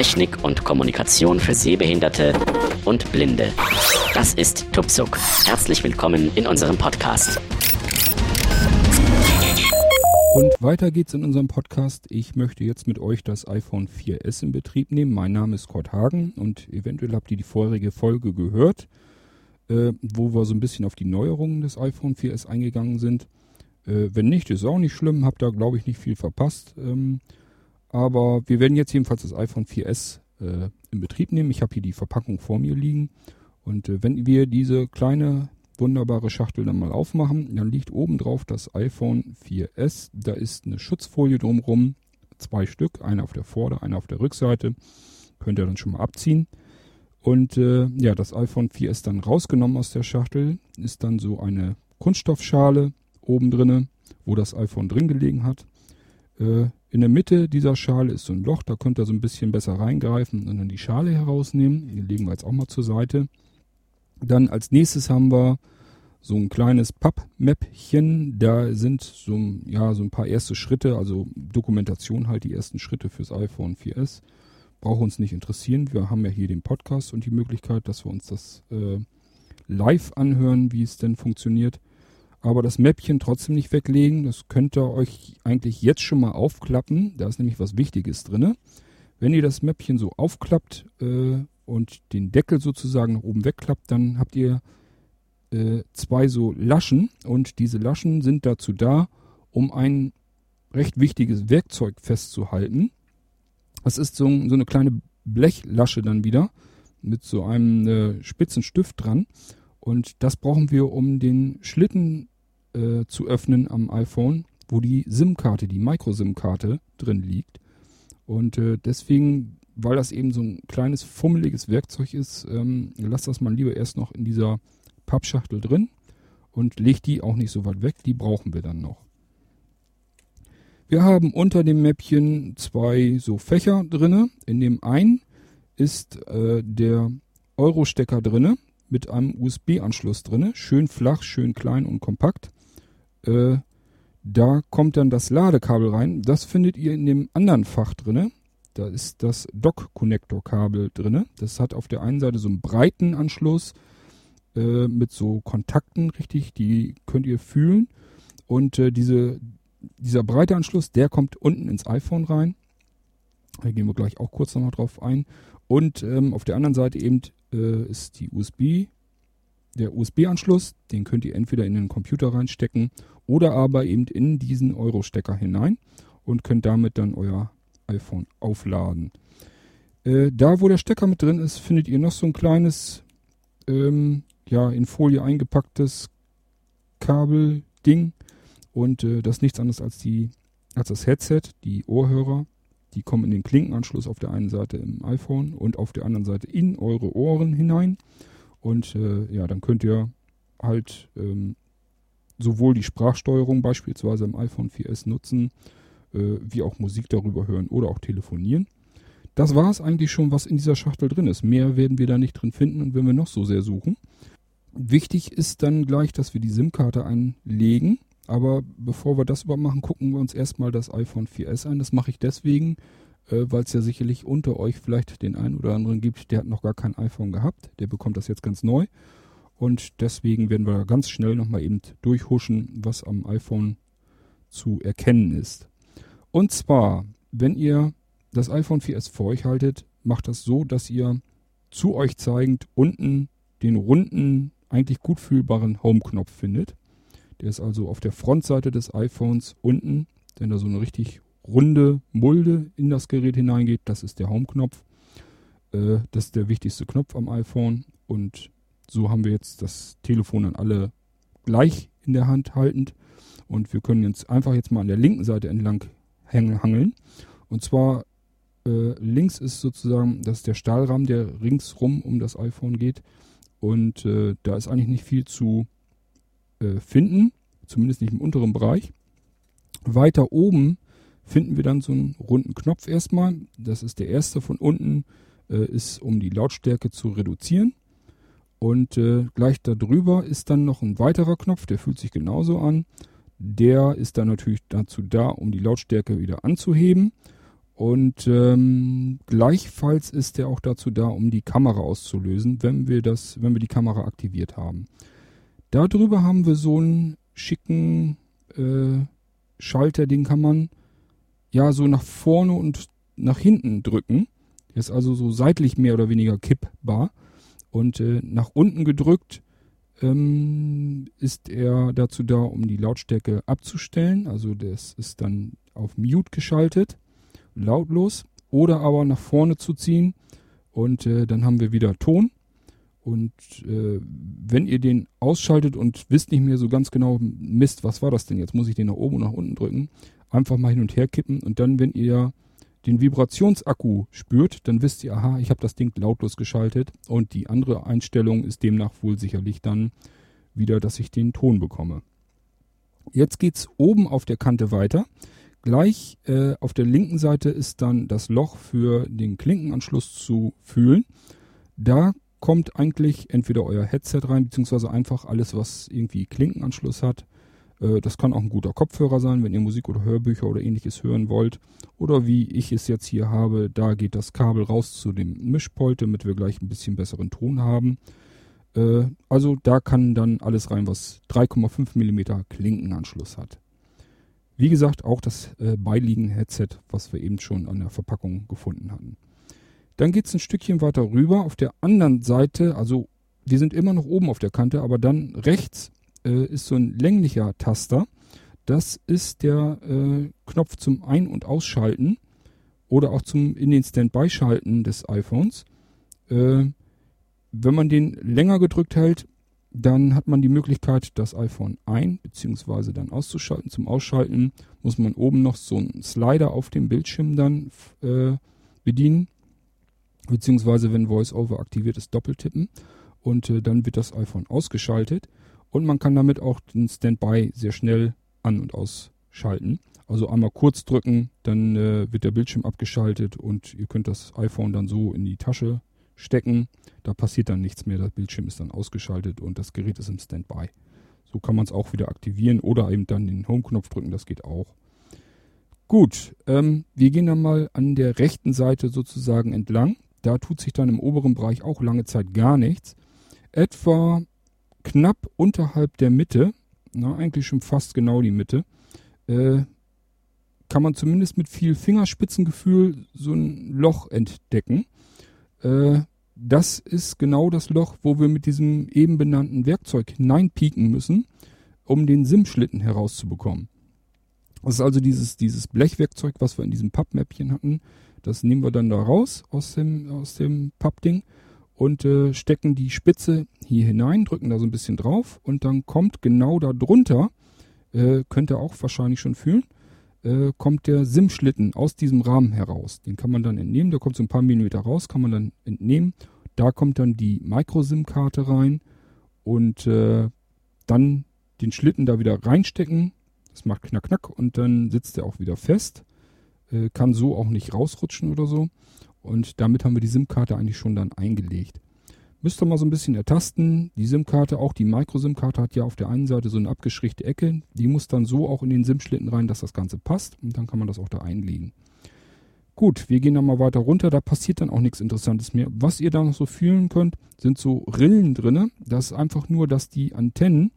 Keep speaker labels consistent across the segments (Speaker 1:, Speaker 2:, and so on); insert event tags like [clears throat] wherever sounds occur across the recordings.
Speaker 1: Technik und Kommunikation für Sehbehinderte und Blinde. Das ist Tupsuk. Herzlich willkommen in unserem Podcast.
Speaker 2: Und weiter geht's in unserem Podcast. Ich möchte jetzt mit euch das iPhone 4S in Betrieb nehmen. Mein Name ist Kurt Hagen und eventuell habt ihr die vorherige Folge gehört, äh, wo wir so ein bisschen auf die Neuerungen des iPhone 4S eingegangen sind. Äh, wenn nicht, ist auch nicht schlimm, habt da glaube ich nicht viel verpasst. Ähm, aber wir werden jetzt jedenfalls das iPhone 4S äh, in Betrieb nehmen. Ich habe hier die Verpackung vor mir liegen. Und äh, wenn wir diese kleine wunderbare Schachtel dann mal aufmachen, dann liegt oben drauf das iPhone 4S. Da ist eine Schutzfolie drumrum, zwei Stück, eine auf der Vorder-, eine auf der Rückseite. Könnt ihr dann schon mal abziehen. Und äh, ja, das iPhone 4S dann rausgenommen aus der Schachtel, ist dann so eine Kunststoffschale oben drinne, wo das iPhone drin gelegen hat. Äh, in der Mitte dieser Schale ist so ein Loch, da könnt ihr so ein bisschen besser reingreifen und dann die Schale herausnehmen. Die legen wir jetzt auch mal zur Seite. Dann als nächstes haben wir so ein kleines Pappmäppchen. Da sind so, ja, so ein paar erste Schritte, also Dokumentation halt, die ersten Schritte fürs iPhone 4S. Braucht uns nicht interessieren. Wir haben ja hier den Podcast und die Möglichkeit, dass wir uns das äh, live anhören, wie es denn funktioniert aber das Mäppchen trotzdem nicht weglegen. Das könnt ihr euch eigentlich jetzt schon mal aufklappen. Da ist nämlich was Wichtiges drin. Wenn ihr das Mäppchen so aufklappt äh, und den Deckel sozusagen nach oben wegklappt, dann habt ihr äh, zwei so Laschen und diese Laschen sind dazu da, um ein recht wichtiges Werkzeug festzuhalten. Das ist so, so eine kleine Blechlasche dann wieder mit so einem äh, spitzen Stift dran. Und das brauchen wir, um den Schlitten äh, zu öffnen am iPhone, wo die SIM-Karte, die Micro-SIM-Karte drin liegt. Und äh, deswegen, weil das eben so ein kleines fummeliges Werkzeug ist, ähm, lasst das mal lieber erst noch in dieser Pappschachtel drin und legt die auch nicht so weit weg. Die brauchen wir dann noch. Wir haben unter dem Mäppchen zwei so Fächer drinne. In dem einen ist äh, der Euro-Stecker drinne mit einem USB-Anschluss drinne, schön flach, schön klein und kompakt. Äh, da kommt dann das Ladekabel rein. Das findet ihr in dem anderen Fach drinne. Da ist das Dock-Connector-Kabel drinne. Das hat auf der einen Seite so einen breiten Anschluss äh, mit so Kontakten, richtig, die könnt ihr fühlen. Und äh, diese, dieser breite Anschluss, der kommt unten ins iPhone rein. Da gehen wir gleich auch kurz nochmal drauf ein. Und ähm, auf der anderen Seite eben äh, ist die USB der USB-Anschluss, den könnt ihr entweder in den Computer reinstecken oder aber eben in diesen Euro-Stecker hinein und könnt damit dann euer iPhone aufladen. Äh, da, wo der Stecker mit drin ist, findet ihr noch so ein kleines, ähm, ja, in Folie eingepacktes Kabelding. Und äh, das ist nichts anderes als, die, als das Headset, die Ohrhörer. Die kommen in den Klinkenanschluss auf der einen Seite im iPhone und auf der anderen Seite in eure Ohren hinein. Und äh, ja, dann könnt ihr halt ähm, sowohl die Sprachsteuerung beispielsweise im iPhone 4S nutzen, äh, wie auch Musik darüber hören oder auch telefonieren. Das war es eigentlich schon, was in dieser Schachtel drin ist. Mehr werden wir da nicht drin finden und wenn wir noch so sehr suchen. Wichtig ist dann gleich, dass wir die SIM-Karte einlegen. Aber bevor wir das überhaupt machen, gucken wir uns erstmal das iPhone 4S an. Das mache ich deswegen, äh, weil es ja sicherlich unter euch vielleicht den einen oder anderen gibt, der hat noch gar kein iPhone gehabt. Der bekommt das jetzt ganz neu. Und deswegen werden wir ganz schnell nochmal eben durchhuschen, was am iPhone zu erkennen ist. Und zwar, wenn ihr das iPhone 4S vor euch haltet, macht das so, dass ihr zu euch zeigend unten den runden, eigentlich gut fühlbaren Home-Knopf findet. Der ist also auf der Frontseite des iPhones unten, wenn da so eine richtig runde Mulde in das Gerät hineingeht. Das ist der Home-Knopf. Äh, das ist der wichtigste Knopf am iPhone. Und so haben wir jetzt das Telefon dann alle gleich in der Hand haltend. Und wir können jetzt einfach jetzt mal an der linken Seite entlang hangeln. Und zwar äh, links ist sozusagen, das ist der Stahlrahmen, der ringsrum um das iPhone geht. Und äh, da ist eigentlich nicht viel zu äh, finden, zumindest nicht im unteren Bereich. Weiter oben finden wir dann so einen runden Knopf erstmal. Das ist der erste von unten, äh, ist um die Lautstärke zu reduzieren. Und äh, gleich darüber ist dann noch ein weiterer Knopf, der fühlt sich genauso an. Der ist dann natürlich dazu da, um die Lautstärke wieder anzuheben. Und ähm, gleichfalls ist er auch dazu da, um die Kamera auszulösen, wenn wir das, wenn wir die Kamera aktiviert haben. Darüber haben wir so einen schicken äh, Schalter, den kann man ja so nach vorne und nach hinten drücken. Der ist also so seitlich mehr oder weniger kippbar. Und äh, nach unten gedrückt ähm, ist er dazu da, um die Lautstärke abzustellen. Also das ist dann auf Mute geschaltet lautlos oder aber nach vorne zu ziehen und äh, dann haben wir wieder Ton. Und äh, wenn ihr den ausschaltet und wisst nicht mehr so ganz genau, Mist, was war das denn jetzt? Muss ich den nach oben und nach unten drücken? Einfach mal hin und her kippen und dann, wenn ihr den Vibrationsakku spürt, dann wisst ihr, aha, ich habe das Ding lautlos geschaltet und die andere Einstellung ist demnach wohl sicherlich dann wieder, dass ich den Ton bekomme. Jetzt geht's oben auf der Kante weiter. Gleich äh, auf der linken Seite ist dann das Loch für den Klinkenanschluss zu fühlen. Da kommt eigentlich entweder euer Headset rein, beziehungsweise einfach alles, was irgendwie Klinkenanschluss hat. Äh, das kann auch ein guter Kopfhörer sein, wenn ihr Musik oder Hörbücher oder ähnliches hören wollt. Oder wie ich es jetzt hier habe, da geht das Kabel raus zu dem Mischpult, damit wir gleich ein bisschen besseren Ton haben. Äh, also da kann dann alles rein, was 3,5 mm Klinkenanschluss hat. Wie gesagt, auch das äh, beiliegende Headset, was wir eben schon an der Verpackung gefunden hatten. Dann geht es ein Stückchen weiter rüber. Auf der anderen Seite, also wir sind immer noch oben auf der Kante, aber dann rechts äh, ist so ein länglicher Taster. Das ist der äh, Knopf zum Ein- und Ausschalten oder auch zum in den Standby-Schalten des iPhones. Äh, wenn man den länger gedrückt hält, dann hat man die Möglichkeit, das iPhone ein- bzw. dann auszuschalten. Zum Ausschalten muss man oben noch so einen Slider auf dem Bildschirm dann äh, bedienen. Beziehungsweise, wenn VoiceOver aktiviert ist, doppeltippen. Und äh, dann wird das iPhone ausgeschaltet. Und man kann damit auch den Standby sehr schnell an- und ausschalten. Also einmal kurz drücken, dann äh, wird der Bildschirm abgeschaltet und ihr könnt das iPhone dann so in die Tasche stecken. Da passiert dann nichts mehr. Der Bildschirm ist dann ausgeschaltet und das Gerät ist im Standby. So kann man es auch wieder aktivieren oder eben dann den Home-Knopf drücken. Das geht auch. Gut, ähm, wir gehen dann mal an der rechten Seite sozusagen entlang. Da tut sich dann im oberen Bereich auch lange Zeit gar nichts. Etwa knapp unterhalb der Mitte, na, eigentlich schon fast genau die Mitte, äh, kann man zumindest mit viel Fingerspitzengefühl so ein Loch entdecken. Äh, das ist genau das Loch, wo wir mit diesem eben benannten Werkzeug hineinpieken müssen, um den SIM-Schlitten herauszubekommen. Das ist also dieses, dieses Blechwerkzeug, was wir in diesem Pappmäppchen hatten. Das nehmen wir dann da raus aus dem, aus dem Pappding und äh, stecken die Spitze hier hinein, drücken da so ein bisschen drauf und dann kommt genau da drunter, äh, könnt ihr auch wahrscheinlich schon fühlen, äh, kommt der SIM-Schlitten aus diesem Rahmen heraus. Den kann man dann entnehmen, der kommt so ein paar Millimeter raus, kann man dann entnehmen. Da kommt dann die Micro-SIM-Karte rein und äh, dann den Schlitten da wieder reinstecken. Das macht knack knack und dann sitzt er auch wieder fest. Äh, kann so auch nicht rausrutschen oder so. Und damit haben wir die SIM-Karte eigentlich schon dann eingelegt. Müsst ihr mal so ein bisschen ertasten. Die SIM-Karte, auch die Micro-SIM-Karte hat ja auf der einen Seite so eine abgeschrägte Ecke. Die muss dann so auch in den SIM-Schlitten rein, dass das Ganze passt. Und dann kann man das auch da einlegen. Gut, wir gehen dann mal weiter runter. Da passiert dann auch nichts Interessantes mehr. Was ihr da noch so fühlen könnt, sind so Rillen drinne. Das ist einfach nur, dass die Antennen,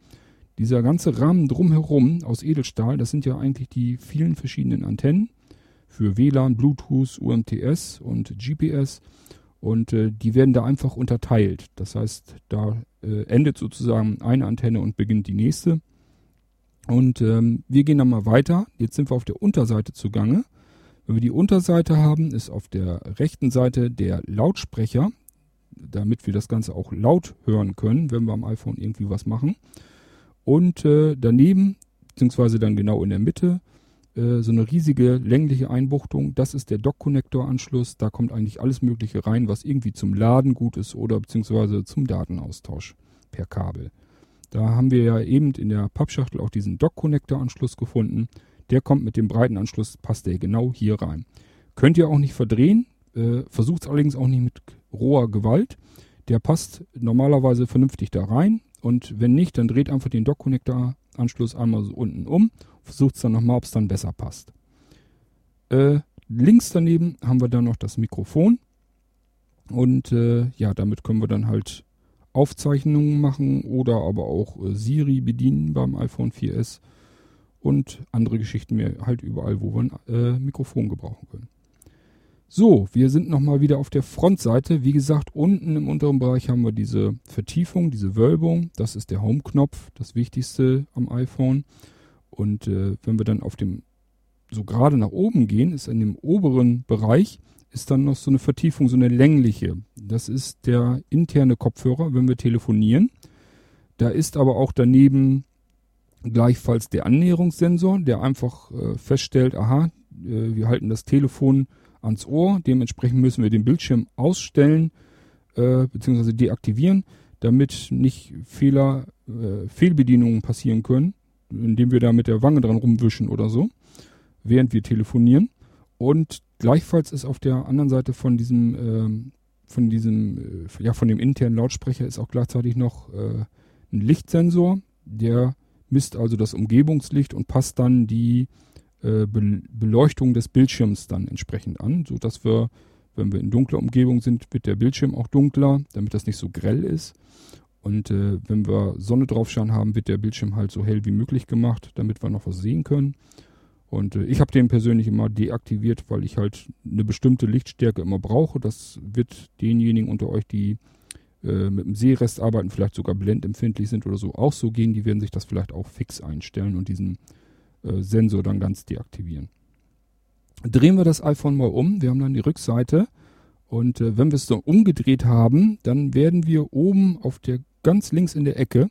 Speaker 2: dieser ganze Rahmen drumherum aus Edelstahl, das sind ja eigentlich die vielen verschiedenen Antennen für WLAN, Bluetooth, UMTS und GPS. Und äh, die werden da einfach unterteilt. Das heißt, da äh, endet sozusagen eine Antenne und beginnt die nächste. Und ähm, wir gehen dann mal weiter. Jetzt sind wir auf der Unterseite zugange. Wenn wir die Unterseite haben, ist auf der rechten Seite der Lautsprecher, damit wir das Ganze auch laut hören können, wenn wir am iPhone irgendwie was machen. Und äh, daneben, beziehungsweise dann genau in der Mitte, äh, so eine riesige längliche Einbuchtung. Das ist der Dock-Connector-Anschluss. Da kommt eigentlich alles Mögliche rein, was irgendwie zum Laden gut ist oder beziehungsweise zum Datenaustausch per Kabel. Da haben wir ja eben in der Pappschachtel auch diesen Dock-Connector-Anschluss gefunden. Der kommt mit dem breiten Anschluss, passt der genau hier rein. Könnt ihr auch nicht verdrehen, äh, versucht es allerdings auch nicht mit roher Gewalt. Der passt normalerweise vernünftig da rein und wenn nicht, dann dreht einfach den Dock-Connector-Anschluss einmal so unten um versucht es dann nochmal, ob es dann besser passt. Äh, links daneben haben wir dann noch das Mikrofon. Und äh, ja, damit können wir dann halt Aufzeichnungen machen oder aber auch äh, Siri bedienen beim iPhone 4S und andere Geschichten mehr halt überall, wo wir ein äh, Mikrofon gebrauchen können. So, wir sind nochmal wieder auf der Frontseite. Wie gesagt, unten im unteren Bereich haben wir diese Vertiefung, diese Wölbung. Das ist der Home-Knopf, das Wichtigste am iPhone. Und äh, wenn wir dann auf dem, so gerade nach oben gehen, ist in dem oberen Bereich, ist dann noch so eine Vertiefung, so eine längliche. Das ist der interne Kopfhörer, wenn wir telefonieren. Da ist aber auch daneben gleichfalls der Annäherungssensor, der einfach äh, feststellt, aha, äh, wir halten das Telefon ans Ohr. Dementsprechend müssen wir den Bildschirm ausstellen äh, bzw. deaktivieren, damit nicht Fehler, äh, Fehlbedienungen passieren können, indem wir da mit der Wange dran rumwischen oder so, während wir telefonieren. Und gleichfalls ist auf der anderen Seite von diesem, äh, von diesem, äh, ja, von dem internen Lautsprecher ist auch gleichzeitig noch äh, ein Lichtsensor, der misst also das Umgebungslicht und passt dann die äh, Beleuchtung des Bildschirms dann entsprechend an, so dass wir, wenn wir in dunkler Umgebung sind, wird der Bildschirm auch dunkler, damit das nicht so grell ist. Und äh, wenn wir Sonne draufschauen haben, wird der Bildschirm halt so hell wie möglich gemacht, damit wir noch was sehen können. Und äh, ich habe den persönlich immer deaktiviert, weil ich halt eine bestimmte Lichtstärke immer brauche. Das wird denjenigen unter euch, die äh, mit dem Sehrest arbeiten, vielleicht sogar blendempfindlich sind oder so, auch so gehen. Die werden sich das vielleicht auch fix einstellen und diesen äh, Sensor dann ganz deaktivieren. Drehen wir das iPhone mal um. Wir haben dann die Rückseite. Und äh, wenn wir es so umgedreht haben, dann werden wir oben auf der ganz links in der Ecke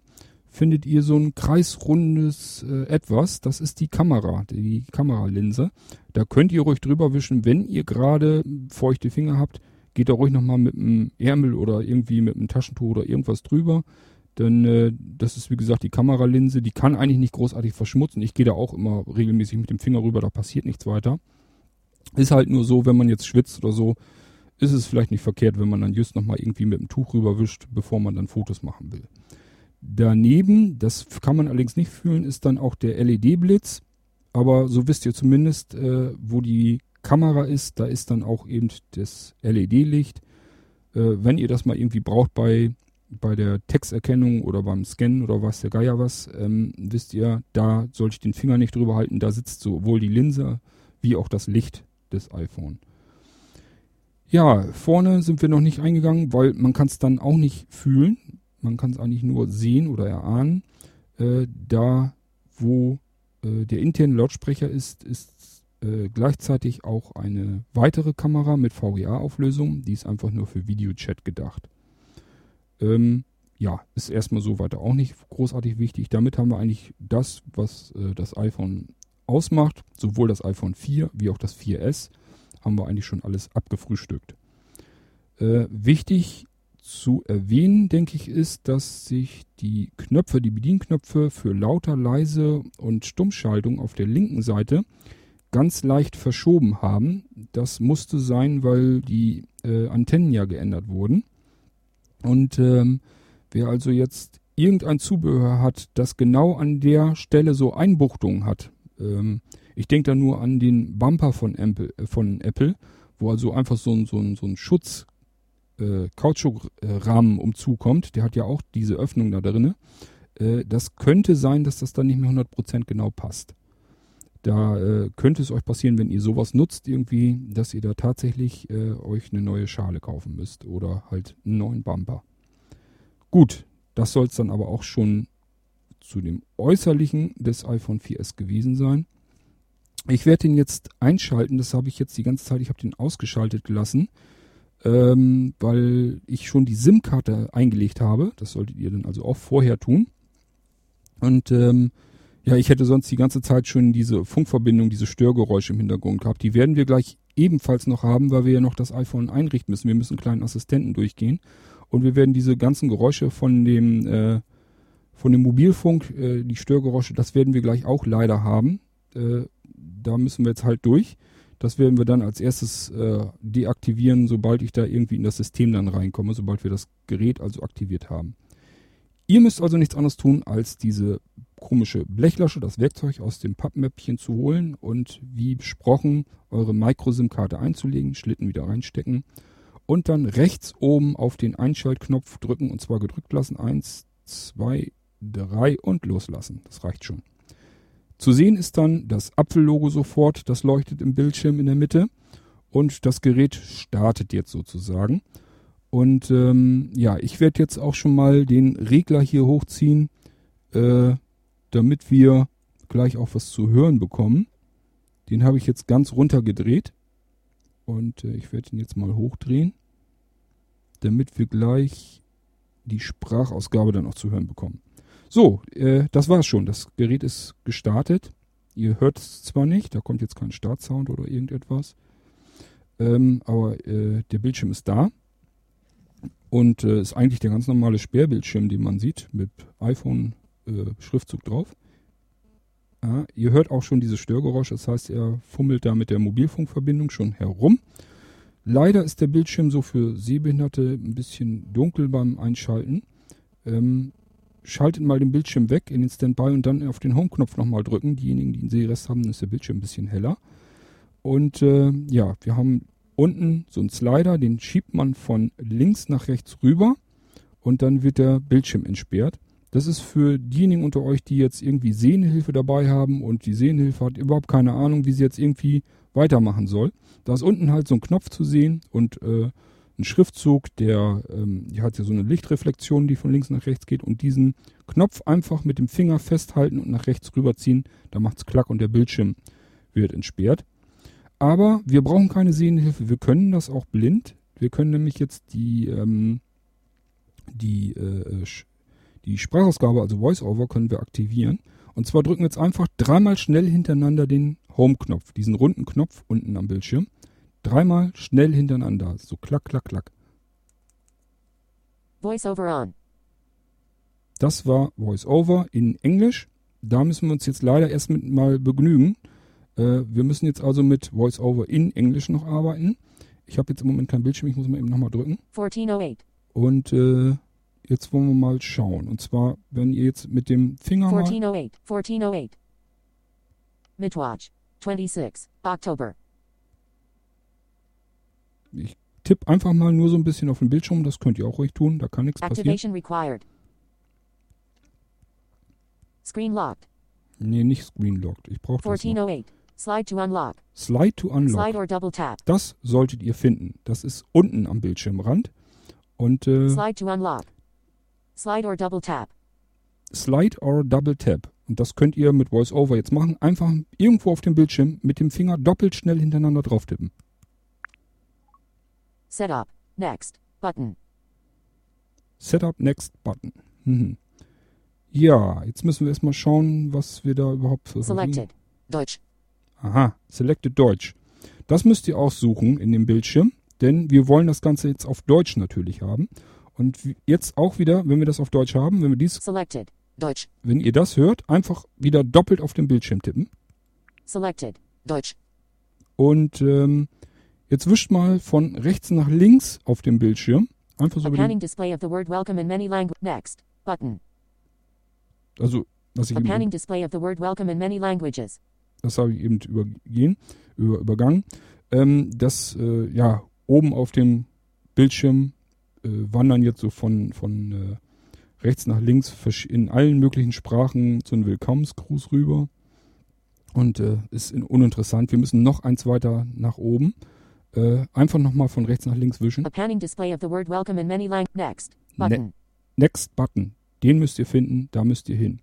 Speaker 2: findet ihr so ein kreisrundes äh, etwas. Das ist die Kamera, die Kameralinse. Da könnt ihr ruhig drüber wischen, wenn ihr gerade feuchte Finger habt. Geht da ruhig nochmal mit einem Ärmel oder irgendwie mit einem Taschentuch oder irgendwas drüber. Denn äh, das ist wie gesagt die Kameralinse, die kann eigentlich nicht großartig verschmutzen. Ich gehe da auch immer regelmäßig mit dem Finger rüber, da passiert nichts weiter. Ist halt nur so, wenn man jetzt schwitzt oder so, ist es vielleicht nicht verkehrt, wenn man dann just nochmal irgendwie mit dem Tuch rüberwischt, bevor man dann Fotos machen will. Daneben, das kann man allerdings nicht fühlen, ist dann auch der LED-Blitz. Aber so wisst ihr zumindest, äh, wo die Kamera ist, da ist dann auch eben das LED-Licht. Äh, wenn ihr das mal irgendwie braucht bei bei der Texterkennung oder beim Scannen oder was der Geier was, ähm, wisst ihr, da sollte ich den Finger nicht drüber halten. Da sitzt sowohl die Linse wie auch das Licht des iPhone. Ja, vorne sind wir noch nicht eingegangen, weil man kann es dann auch nicht fühlen. Man kann es eigentlich nur sehen oder erahnen. Äh, da, wo äh, der interne Lautsprecher ist, ist äh, gleichzeitig auch eine weitere Kamera mit VGA-Auflösung. Die ist einfach nur für Videochat gedacht. Ähm, ja, ist erstmal so weiter auch nicht großartig wichtig. Damit haben wir eigentlich das, was äh, das iPhone ausmacht, sowohl das iPhone 4 wie auch das 4S, haben wir eigentlich schon alles abgefrühstückt. Äh, wichtig zu erwähnen, denke ich, ist, dass sich die Knöpfe, die Bedienknöpfe für lauter, leise und Stummschaltung auf der linken Seite ganz leicht verschoben haben. Das musste sein, weil die äh, Antennen ja geändert wurden. Und ähm, wer also jetzt irgendein Zubehör hat, das genau an der Stelle so Einbuchtungen hat, ähm, ich denke da nur an den Bumper von, Apple, äh, von Apple wo also einfach so ein, so ein, so ein Schutz äh, Kautschukrahmen umzukommt, der hat ja auch diese Öffnung da drinne. Äh, das könnte sein, dass das dann nicht mehr 100% genau passt. Da äh, könnte es euch passieren, wenn ihr sowas nutzt irgendwie, dass ihr da tatsächlich äh, euch eine neue Schale kaufen müsst oder halt einen neuen Bumper. Gut, das soll es dann aber auch schon zu dem Äußerlichen des iPhone 4S gewesen sein. Ich werde den jetzt einschalten, das habe ich jetzt die ganze Zeit, ich habe den ausgeschaltet gelassen, ähm, weil ich schon die SIM-Karte eingelegt habe. Das solltet ihr dann also auch vorher tun. Und ähm, ja, ich hätte sonst die ganze Zeit schon diese Funkverbindung, diese Störgeräusche im Hintergrund gehabt. Die werden wir gleich ebenfalls noch haben, weil wir ja noch das iPhone einrichten müssen. Wir müssen einen kleinen Assistenten durchgehen. Und wir werden diese ganzen Geräusche von dem, äh, von dem Mobilfunk, äh, die Störgeräusche, das werden wir gleich auch leider haben. Äh, da müssen wir jetzt halt durch. Das werden wir dann als erstes äh, deaktivieren, sobald ich da irgendwie in das System dann reinkomme, sobald wir das Gerät also aktiviert haben. Ihr müsst also nichts anderes tun, als diese komische Blechlasche, das Werkzeug aus dem Pappmäppchen zu holen und wie besprochen eure Micro-SIM-Karte einzulegen, Schlitten wieder reinstecken und dann rechts oben auf den Einschaltknopf drücken und zwar gedrückt lassen. Eins, zwei, drei und loslassen. Das reicht schon. Zu sehen ist dann das Apfellogo sofort, das leuchtet im Bildschirm in der Mitte und das Gerät startet jetzt sozusagen. Und ähm, ja, ich werde jetzt auch schon mal den Regler hier hochziehen, äh, damit wir gleich auch was zu hören bekommen. Den habe ich jetzt ganz runter gedreht. Und äh, ich werde ihn jetzt mal hochdrehen, damit wir gleich die Sprachausgabe dann auch zu hören bekommen. So, äh, das war's schon. Das Gerät ist gestartet. Ihr hört es zwar nicht, da kommt jetzt kein Startsound oder irgendetwas. Ähm, aber äh, der Bildschirm ist da. Und äh, ist eigentlich der ganz normale Sperrbildschirm, den man sieht, mit iPhone-Schriftzug äh, drauf. Ja, ihr hört auch schon dieses Störgeräusch, das heißt, er fummelt da mit der Mobilfunkverbindung schon herum. Leider ist der Bildschirm so für Sehbehinderte ein bisschen dunkel beim Einschalten. Ähm, schaltet mal den Bildschirm weg in den Standby und dann auf den Home-Knopf nochmal drücken. Diejenigen, die einen Sehrest haben, ist der Bildschirm ein bisschen heller. Und äh, ja, wir haben unten so ein Slider, den schiebt man von links nach rechts rüber und dann wird der Bildschirm entsperrt. Das ist für diejenigen unter euch, die jetzt irgendwie Sehnhilfe dabei haben und die Sehnhilfe hat überhaupt keine Ahnung, wie sie jetzt irgendwie weitermachen soll. Da ist unten halt so ein Knopf zu sehen und äh, ein Schriftzug, der ähm, die hat ja so eine Lichtreflexion, die von links nach rechts geht und diesen Knopf einfach mit dem Finger festhalten und nach rechts rüberziehen. Da macht's klack und der Bildschirm wird entsperrt. Aber wir brauchen keine Sehenhilfe. Wir können das auch blind. Wir können nämlich jetzt die, ähm, die, äh, die Sprachausgabe, also VoiceOver, können wir aktivieren. Und zwar drücken wir jetzt einfach dreimal schnell hintereinander den Home-Knopf, diesen runden Knopf unten am Bildschirm. Dreimal schnell hintereinander. So klack, klack, klack.
Speaker 3: VoiceOver on.
Speaker 2: Das war VoiceOver in Englisch. Da müssen wir uns jetzt leider erst mit mal begnügen. Äh, wir müssen jetzt also mit VoiceOver in Englisch noch arbeiten. Ich habe jetzt im Moment kein Bildschirm, ich muss mal eben nochmal drücken.
Speaker 3: 1408.
Speaker 2: Und äh, jetzt wollen wir mal schauen. Und zwar, wenn ihr jetzt mit dem Finger
Speaker 3: 1408. 1408. Midwatch. 26. October.
Speaker 2: Ich tippe einfach mal nur so ein bisschen auf den Bildschirm. Das könnt ihr auch ruhig tun. Da kann nichts passieren.
Speaker 3: Activation required. Screen locked.
Speaker 2: Nee, nicht Screen locked. Ich brauche das noch.
Speaker 3: 1408. Slide to unlock.
Speaker 2: Slide to unlock.
Speaker 3: Slide or double tap.
Speaker 2: Das solltet ihr finden. Das ist unten am Bildschirmrand. Und äh,
Speaker 3: Slide to unlock. Slide or double tap.
Speaker 2: Slide or Double Tap. Und das könnt ihr mit VoiceOver jetzt machen. Einfach irgendwo auf dem Bildschirm mit dem Finger doppelt schnell hintereinander drauf tippen.
Speaker 3: Setup. Next. Button.
Speaker 2: Setup Next Button. Mhm. Ja, jetzt müssen wir erstmal schauen, was wir da überhaupt für
Speaker 3: Selected. Deutsch.
Speaker 2: Aha, Selected Deutsch. Das müsst ihr auch suchen in dem Bildschirm, denn wir wollen das Ganze jetzt auf Deutsch natürlich haben. Und jetzt auch wieder, wenn wir das auf Deutsch haben, wenn wir dies,
Speaker 3: Selected. Deutsch.
Speaker 2: wenn ihr das hört, einfach wieder doppelt auf den Bildschirm tippen.
Speaker 3: Selected. Deutsch.
Speaker 2: Und ähm, jetzt wischt mal von rechts nach links auf dem Bildschirm. Einfach so
Speaker 3: A
Speaker 2: über
Speaker 3: panning
Speaker 2: den,
Speaker 3: display of the word welcome in many languages. Next. Button.
Speaker 2: also was ich
Speaker 3: A
Speaker 2: eben,
Speaker 3: panning display of the word welcome in many languages.
Speaker 2: Das habe ich eben übergehen, über, übergangen. Ähm, das äh, ja oben auf dem Bildschirm äh, wandern jetzt so von von äh, rechts nach links in allen möglichen Sprachen so ein Willkommensgruß rüber und äh, ist in, uninteressant. Wir müssen noch eins weiter nach oben. Äh, einfach nochmal von rechts nach links wischen. Ne-
Speaker 3: Button.
Speaker 2: Next Button. Den müsst ihr finden, da müsst ihr hin.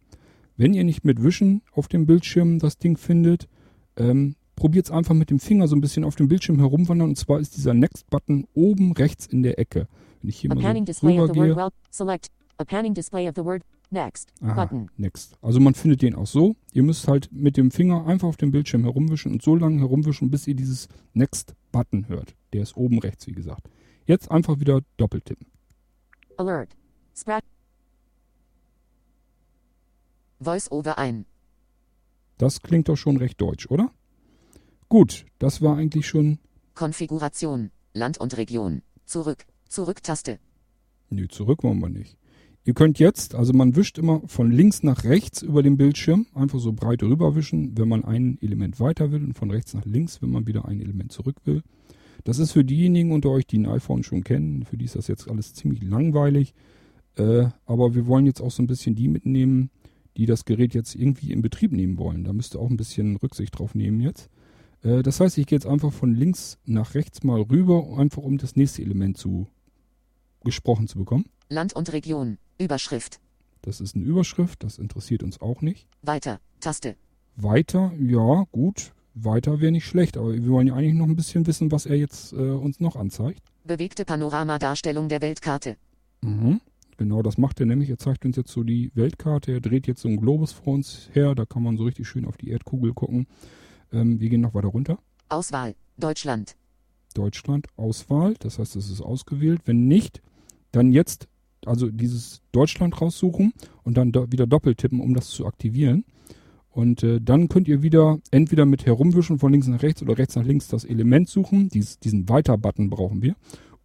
Speaker 2: Wenn ihr nicht mit Wischen auf dem Bildschirm das Ding findet, ähm, probiert es einfach mit dem Finger so ein bisschen auf dem Bildschirm herumwandern. Und zwar ist dieser Next Button oben rechts in der Ecke. Wenn ich hier
Speaker 3: A
Speaker 2: mal
Speaker 3: panning
Speaker 2: so
Speaker 3: display of the word
Speaker 2: rübergehe.
Speaker 3: well. Select. A panning display of the word. Next.
Speaker 2: Aha. Next. Also man findet den auch so. Ihr müsst halt mit dem Finger einfach auf dem Bildschirm herumwischen und so lange herumwischen, bis ihr dieses Next Button hört. Der ist oben rechts, wie gesagt. Jetzt einfach wieder doppelt tippen.
Speaker 3: Alert. Sprat. Voice-over ein.
Speaker 2: Das klingt doch schon recht deutsch, oder? Gut, das war eigentlich schon
Speaker 3: Konfiguration. Land und Region. Zurück. Zurück-Taste.
Speaker 2: Nö, zurück wollen wir nicht. Ihr könnt jetzt, also man wischt immer von links nach rechts über den Bildschirm, einfach so breit rüberwischen, wenn man ein Element weiter will und von rechts nach links, wenn man wieder ein Element zurück will. Das ist für diejenigen unter euch, die ein iPhone schon kennen, für die ist das jetzt alles ziemlich langweilig. Äh, aber wir wollen jetzt auch so ein bisschen die mitnehmen, die das Gerät jetzt irgendwie in Betrieb nehmen wollen. Da müsst ihr auch ein bisschen Rücksicht drauf nehmen jetzt. Äh, das heißt, ich gehe jetzt einfach von links nach rechts mal rüber, einfach um das nächste Element zu gesprochen zu bekommen.
Speaker 3: Land und Region. Überschrift.
Speaker 2: Das ist eine Überschrift, das interessiert uns auch nicht.
Speaker 3: Weiter. Taste.
Speaker 2: Weiter, ja, gut. Weiter wäre nicht schlecht, aber wir wollen ja eigentlich noch ein bisschen wissen, was er jetzt äh, uns noch anzeigt.
Speaker 3: Bewegte Panoramadarstellung der Weltkarte.
Speaker 2: Mhm. Genau, das macht er nämlich. Er zeigt uns jetzt so die Weltkarte. Er dreht jetzt so einen Globus vor uns her. Da kann man so richtig schön auf die Erdkugel gucken. Ähm, wir gehen noch weiter runter.
Speaker 3: Auswahl. Deutschland.
Speaker 2: Deutschland, Auswahl. Das heißt, es ist ausgewählt. Wenn nicht, dann jetzt also dieses Deutschland raussuchen und dann do wieder doppelt tippen, um das zu aktivieren. Und äh, dann könnt ihr wieder entweder mit herumwischen von links nach rechts oder rechts nach links das Element suchen. Dies, diesen Weiter-Button brauchen wir.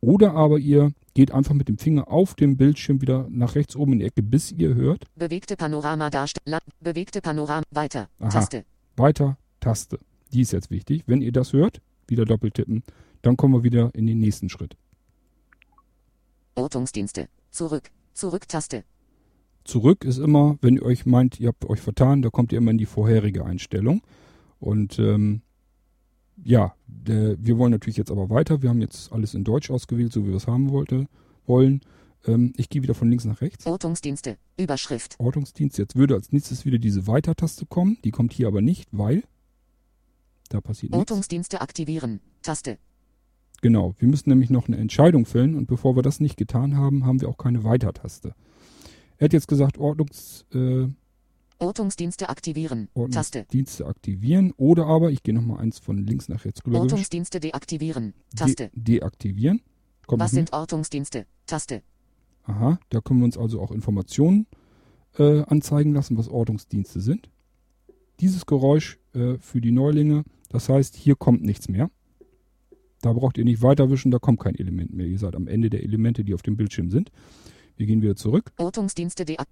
Speaker 2: Oder aber ihr geht einfach mit dem Finger auf dem Bildschirm wieder nach rechts oben in die Ecke, bis ihr hört.
Speaker 3: Bewegte Panorama darstellen. Bewegte Panorama. Weiter.
Speaker 2: Aha.
Speaker 3: Taste.
Speaker 2: Weiter, Taste. Die ist jetzt wichtig. Wenn ihr das hört, wieder doppelt tippen, dann kommen wir wieder in den nächsten Schritt.
Speaker 3: Ortungsdienste. Zurück. Zurück-Taste.
Speaker 2: Zurück ist immer, wenn ihr euch meint, ihr habt euch vertan, da kommt ihr immer in die vorherige Einstellung. Und ähm, ja, der, wir wollen natürlich jetzt aber weiter. Wir haben jetzt alles in Deutsch ausgewählt, so wie wir es haben wollte, wollen. Ähm, ich gehe wieder von links nach rechts.
Speaker 3: Ortungsdienste. Überschrift.
Speaker 2: Ortungsdienst. Jetzt würde als nächstes wieder diese Weiter-Taste kommen. Die kommt hier aber nicht, weil da passiert nichts.
Speaker 3: Ortungsdienste aktivieren. Taste.
Speaker 2: Genau, wir müssen nämlich noch eine Entscheidung fällen und bevor wir das nicht getan haben, haben wir auch keine Weiter-Taste. Er hat jetzt gesagt, Ordnungs, äh,
Speaker 3: Ortungsdienste aktivieren. Taste.
Speaker 2: Ordnungsdienste aktivieren oder aber, ich gehe nochmal eins von links nach rechts rüber.
Speaker 3: Ortungsdienste deaktivieren. Taste.
Speaker 2: De deaktivieren. Kommt
Speaker 3: Was sind Ortungsdienste? Taste.
Speaker 2: Aha, da können wir uns also auch Informationen äh, anzeigen lassen, was Ortungsdienste sind. Dieses Geräusch äh, für die Neulinge, das heißt, hier kommt nichts mehr. Da braucht ihr nicht weiterwischen, da kommt kein Element mehr. Ihr seid am Ende der Elemente, die auf dem Bildschirm sind. Wir gehen wieder zurück.
Speaker 3: Ortungsdienste deak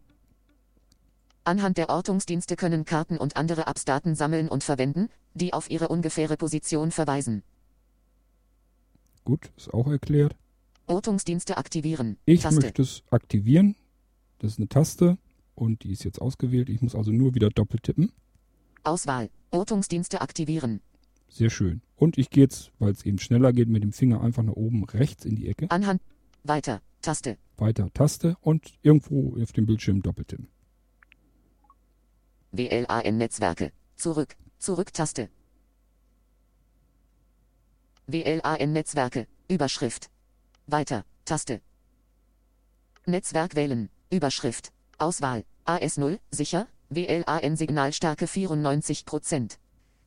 Speaker 3: Anhand der Ortungsdienste können Karten und andere Apps-Daten sammeln und verwenden, die auf ihre ungefähre Position verweisen.
Speaker 2: Gut, ist auch erklärt.
Speaker 3: Ortungsdienste aktivieren.
Speaker 2: Ich
Speaker 3: Taste.
Speaker 2: möchte es aktivieren. Das ist eine Taste und die ist jetzt ausgewählt. Ich muss also nur wieder doppelt tippen.
Speaker 3: Auswahl. Ortungsdienste aktivieren.
Speaker 2: Sehr schön. Und ich gehe jetzt, weil es eben schneller geht, mit dem Finger einfach nach oben rechts in die Ecke.
Speaker 3: Anhand. Weiter. Taste.
Speaker 2: Weiter Taste und irgendwo auf dem Bildschirm doppelt tippen.
Speaker 3: WLAN-Netzwerke. Zurück. Zurück-Taste. WLAN-Netzwerke. Überschrift. Weiter. Taste. Netzwerk wählen. Überschrift. Auswahl. AS0. Sicher. WLAN-Signalstärke 94%.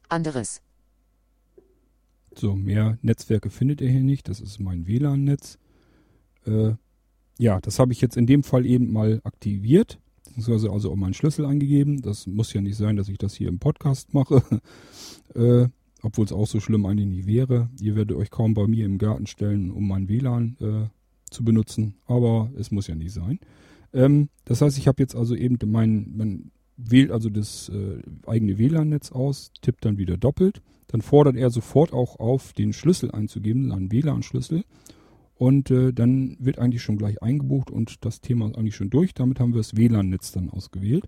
Speaker 3: Anderes.
Speaker 2: So, mehr Netzwerke findet ihr hier nicht. Das ist mein WLAN-Netz. Äh, ja, das habe ich jetzt in dem Fall eben mal aktiviert. Beziehungsweise also auch meinen Schlüssel eingegeben. Das muss ja nicht sein, dass ich das hier im Podcast mache. [laughs] äh, obwohl es auch so schlimm eigentlich nicht wäre. Ihr werdet euch kaum bei mir im Garten stellen, um mein WLAN äh, zu benutzen. Aber es muss ja nicht sein. Ähm, das heißt, ich habe jetzt also eben mein, mein wählt also das äh, eigene WLAN-Netz aus, tippt dann wieder doppelt. Dann fordert er sofort auch auf, den Schlüssel einzugeben, einen WLAN-Schlüssel. Und äh, dann wird eigentlich schon gleich eingebucht und das Thema ist eigentlich schon durch. Damit haben wir das WLAN-Netz dann ausgewählt.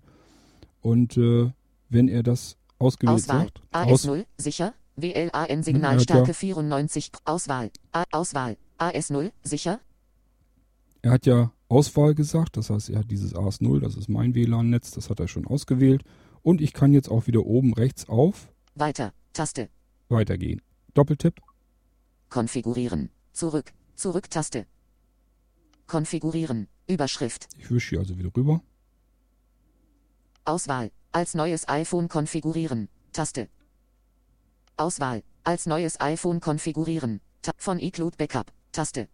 Speaker 2: Und äh, wenn er das ausgewählt
Speaker 3: Auswahl.
Speaker 2: sagt, aus,
Speaker 3: AS0. Sicher. WLAN-Signalstärke
Speaker 2: ja.
Speaker 3: 94. Auswahl. A Auswahl. AS0. Sicher.
Speaker 2: er hat ja Auswahl gesagt, das heißt, er hat dieses AS0, das ist mein WLAN-Netz, das hat er schon ausgewählt. Und ich kann jetzt auch wieder oben rechts auf
Speaker 3: Weiter. Taste.
Speaker 2: weitergehen. Doppeltipp.
Speaker 3: Konfigurieren. Zurück. Zurück-Taste. Konfigurieren. Überschrift.
Speaker 2: Ich wische hier also wieder rüber.
Speaker 3: Auswahl. Als neues iPhone konfigurieren. Taste. Auswahl. Als neues iPhone konfigurieren. Ta von iCloud Backup. Taste.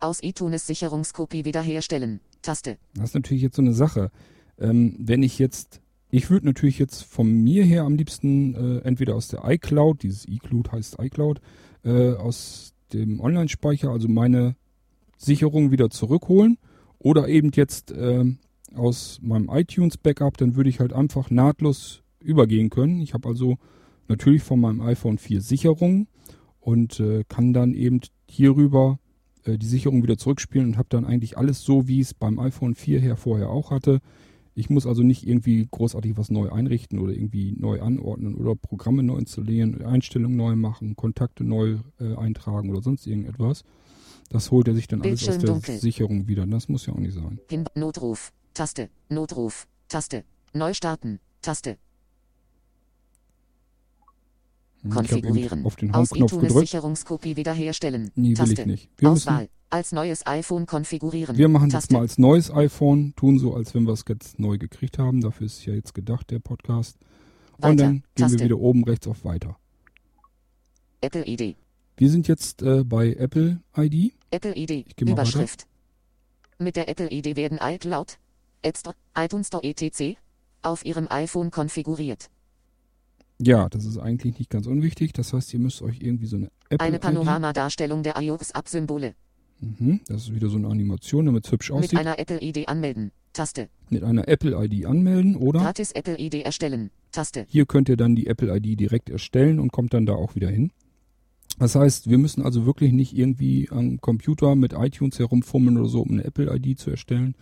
Speaker 3: Aus iTunes Sicherungskopie wiederherstellen. Taste.
Speaker 2: Das ist natürlich jetzt so eine Sache. Ähm, wenn ich jetzt, ich würde natürlich jetzt von mir her am liebsten äh, entweder aus der iCloud, dieses iCloud heißt iCloud, äh, aus dem Online-Speicher, also meine Sicherung wieder zurückholen Oder eben jetzt ähm, aus meinem iTunes-Backup, dann würde ich halt einfach nahtlos übergehen können. Ich habe also natürlich von meinem iPhone 4 Sicherung und äh, kann dann eben hierüber äh, die Sicherung wieder zurückspielen und habe dann eigentlich alles so, wie es beim iPhone 4 her vorher auch hatte. Ich muss also nicht irgendwie großartig was neu einrichten oder irgendwie neu anordnen oder Programme neu installieren, Einstellungen neu machen, Kontakte neu äh, eintragen oder sonst irgendetwas. Das holt er sich dann alles aus der
Speaker 3: dunkel.
Speaker 2: Sicherung wieder. Das muss ja auch nicht sein.
Speaker 3: Notruf. Taste. Notruf. Taste. Neu starten. Taste.
Speaker 2: Hm,
Speaker 3: Konfigurieren.
Speaker 2: auf den
Speaker 3: Aus
Speaker 2: Home-Knopf
Speaker 3: iTunes
Speaker 2: gedrückt.
Speaker 3: Sicherungskopie wiederherstellen.
Speaker 2: Nee, will
Speaker 3: Taste.
Speaker 2: ich nicht. Wir müssen-
Speaker 3: Auswahl. Als neues iPhone konfigurieren.
Speaker 2: Wir machen das mal als neues iPhone, tun so, als wenn wir es jetzt neu gekriegt haben. Dafür ist ja jetzt gedacht, der Podcast. Und
Speaker 3: Weiter.
Speaker 2: dann gehen
Speaker 3: Taste.
Speaker 2: wir wieder oben rechts auf Weiter.
Speaker 3: Apple ID.
Speaker 2: Wir sind jetzt äh, bei Apple ID.
Speaker 3: Apple ID.
Speaker 2: Ich geh mal
Speaker 3: Überschrift. Mit der Apple ID werden iCloud, App Store, iTunes Store etc. auf Ihrem iPhone konfiguriert.
Speaker 2: Ja, das ist eigentlich nicht ganz unwichtig. Das heißt, ihr müsst euch irgendwie so eine Apple
Speaker 3: Eine. Panoramadarstellung der iOS-App-Symbole.
Speaker 2: Mhm, das ist wieder so eine Animation, damit es hübsch
Speaker 3: Mit
Speaker 2: aussieht.
Speaker 3: einer Apple ID anmelden. Taste.
Speaker 2: Mit einer Apple ID anmelden oder
Speaker 3: Gratis Apple ID erstellen. Taste.
Speaker 2: hier könnt ihr dann die Apple ID direkt erstellen und kommt dann da auch wieder hin. Das heißt, wir müssen also wirklich nicht irgendwie am Computer mit iTunes herumfummeln oder so, um eine Apple ID zu erstellen.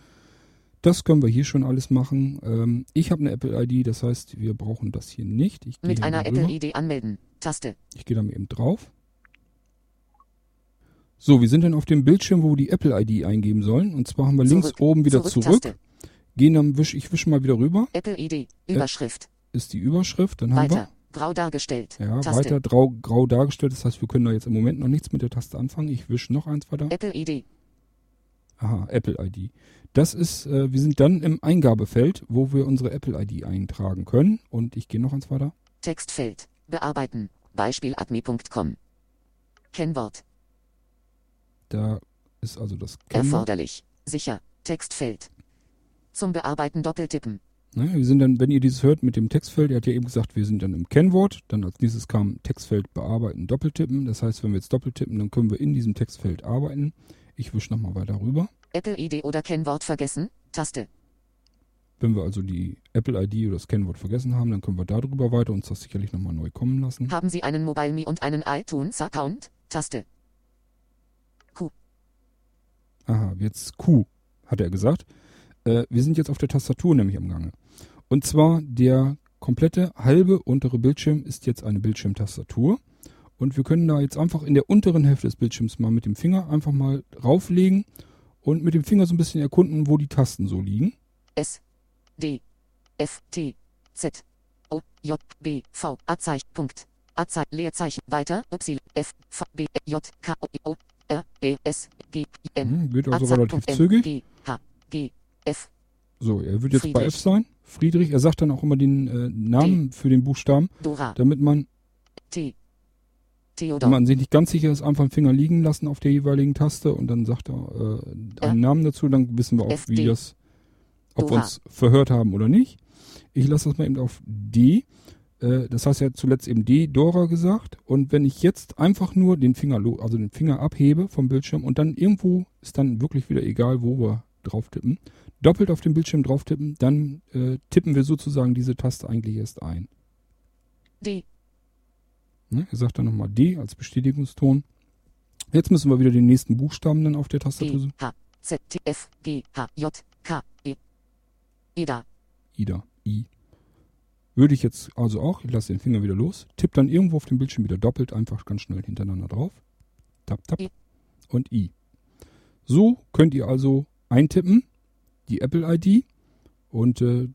Speaker 2: Das können wir hier schon alles machen. Ähm, ich habe eine Apple ID, das heißt, wir brauchen das hier nicht. Ich
Speaker 3: Mit einer
Speaker 2: mal
Speaker 3: Apple
Speaker 2: rüber.
Speaker 3: ID anmelden. Taste.
Speaker 2: Ich gehe da eben drauf. So, wir sind dann auf dem Bildschirm, wo wir die Apple ID eingeben sollen. Und zwar haben wir links
Speaker 3: Zurück.
Speaker 2: oben wieder
Speaker 3: Zurück,
Speaker 2: zurück. Gehen dann, wisch, ich wische mal wieder rüber.
Speaker 3: Apple ID. Überschrift.
Speaker 2: Ist die Überschrift. Dann haben
Speaker 3: Weiter. Grau dargestellt.
Speaker 2: wir ja,
Speaker 3: Taste.
Speaker 2: weiter grau, grau dargestellt. Das heißt, wir können da jetzt im Moment noch nichts mit der Taste anfangen. Ich wische noch eins weiter.
Speaker 3: Apple ID.
Speaker 2: Aha, Apple ID. Das ist, äh, wir sind dann im Eingabefeld, wo wir unsere Apple ID eintragen können. Und ich gehe noch eins weiter.
Speaker 3: Textfeld. Bearbeiten. Beispiel admi.com. Kennwort.
Speaker 2: Da ist also das Kennwort.
Speaker 3: Erforderlich. Sicher. Textfeld. Zum Bearbeiten doppeltippen.
Speaker 2: Ne, wir sind dann, wenn ihr dieses hört mit dem Textfeld, er hat ja eben gesagt, wir sind dann im Kennwort, dann als nächstes kam Textfeld bearbeiten, doppeltippen. Das heißt, wenn wir jetzt doppeltippen, dann können wir in diesem Textfeld arbeiten. Ich wische nochmal weiter rüber.
Speaker 3: Apple ID oder Kennwort vergessen. Taste.
Speaker 2: Wenn wir also die Apple ID oder das Kennwort vergessen haben, dann können wir darüber weiter uns das sicherlich nochmal neu kommen lassen.
Speaker 3: Haben Sie einen MobileMe und einen iTunes-Account? Taste.
Speaker 2: Aha, jetzt Q, hat er gesagt. Äh, wir sind jetzt auf der Tastatur nämlich am Gange. Und zwar der komplette halbe untere Bildschirm ist jetzt eine Bildschirmtastatur. Und wir können da jetzt einfach in der unteren Hälfte des Bildschirms mal mit dem Finger einfach mal rauflegen und mit dem Finger so ein bisschen erkunden, wo die Tasten so liegen.
Speaker 3: S. D. F. T. Z. O. J. B. V. A-Zeichen. Punkt. A-Zeichen. Leerzeichen. Weiter. Y. F. V. B. J. K. O. O. R. E. S. G. N.
Speaker 2: Hm, geht also relativ zügig.
Speaker 3: G. H. G. F.
Speaker 2: So, er wird jetzt bei. F sein. Friedrich, er sagt dann auch immer den äh, Namen für den Buchstaben, damit man,
Speaker 3: T.
Speaker 2: wenn
Speaker 3: Theodor.
Speaker 2: man sich nicht ganz sicher ist, einfach den Finger liegen lassen auf der jeweiligen Taste und dann sagt er äh, einen. Namen dazu, dann wissen wir auch, wie
Speaker 3: FD.
Speaker 2: das, ob wir uns verhört haben oder nicht. Ich lasse das mal eben auf D. Äh, das heißt, hat zuletzt eben D, Dora gesagt. Und wenn ich jetzt einfach nur den Finger, also den Finger abhebe vom Bildschirm und dann irgendwo ist dann wirklich wieder egal, wo wir drauf tippen, doppelt auf den Bildschirm drauf tippen, dann äh, tippen wir sozusagen diese Taste eigentlich erst ein.
Speaker 3: D.
Speaker 2: Ne? Er sagt dann nochmal D als Bestätigungston. Jetzt müssen wir wieder den nächsten Buchstaben dann auf der Tastatur suchen.
Speaker 3: H. Z. T. F. G. H. J. K. E. Ida.
Speaker 2: Ida, I. Würde ich jetzt also auch, ich lasse den Finger wieder los, tipp dann irgendwo auf dem Bildschirm wieder doppelt, einfach ganz schnell hintereinander drauf. Tap, tap.
Speaker 3: I.
Speaker 2: Und I. So könnt ihr also eintippen, die Apple ID, und äh,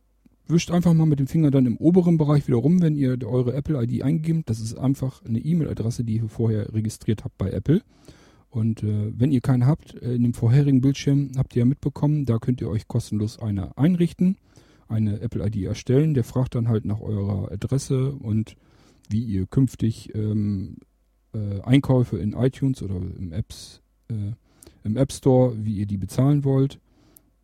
Speaker 2: wischt einfach mal mit dem Finger dann im oberen Bereich wieder rum, wenn ihr eure Apple ID eingeben. Das ist einfach eine E-Mail-Adresse, die ihr vorher registriert habt bei Apple. Und äh, wenn ihr keine habt, äh, in dem vorherigen Bildschirm habt ihr ja mitbekommen, da könnt ihr euch kostenlos eine einrichten, eine Apple ID erstellen. Der fragt dann halt nach eurer Adresse und wie ihr künftig ähm, äh, Einkäufe in iTunes oder im Apps, äh, im App Store, wie ihr die bezahlen wollt.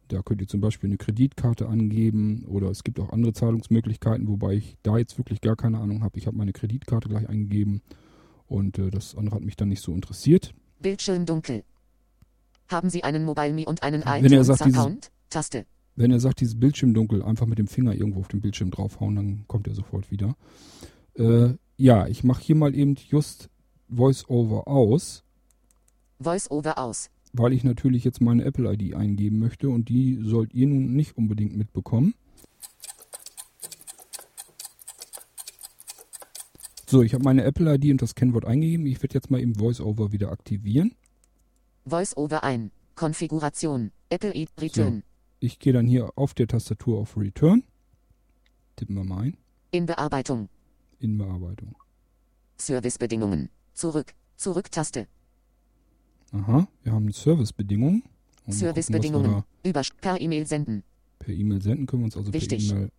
Speaker 2: Da könnt ihr zum Beispiel eine Kreditkarte angeben oder es gibt auch andere Zahlungsmöglichkeiten, wobei ich da jetzt wirklich gar keine Ahnung habe. Ich habe meine Kreditkarte gleich eingegeben und äh, das andere hat mich dann nicht so interessiert.
Speaker 3: Bildschirm dunkel. Haben Sie einen MobileMe und einen
Speaker 2: Wenn er sagt, dieses-
Speaker 3: iTunes-Account? Taste.
Speaker 2: Wenn er sagt, dieses Bildschirm dunkel, einfach mit dem Finger irgendwo auf den Bildschirm draufhauen, dann kommt er sofort wieder. Äh, ja, ich mache hier mal eben just VoiceOver aus,
Speaker 3: VoiceOver aus.
Speaker 2: Weil ich natürlich jetzt meine Apple-ID eingeben möchte und die sollt ihr nun nicht unbedingt mitbekommen. So, ich habe meine Apple-ID und das Kennwort eingegeben. Ich werde jetzt mal eben VoiceOver wieder aktivieren.
Speaker 3: VoiceOver ein. Konfiguration. Apple ID Return.
Speaker 2: Ich gehe dann hier auf der Tastatur auf Return. Tippen wir mal ein.
Speaker 3: In Bearbeitung.
Speaker 2: In Bearbeitung.
Speaker 3: Servicebedingungen. Zurück. Zurück-Taste.
Speaker 2: Aha, wir haben Servicebedingungen.
Speaker 3: Servicebedingungen. Über per E-Mail senden.
Speaker 2: Per E-Mail senden können wir uns also
Speaker 3: Wichtig.
Speaker 2: per E-Mail.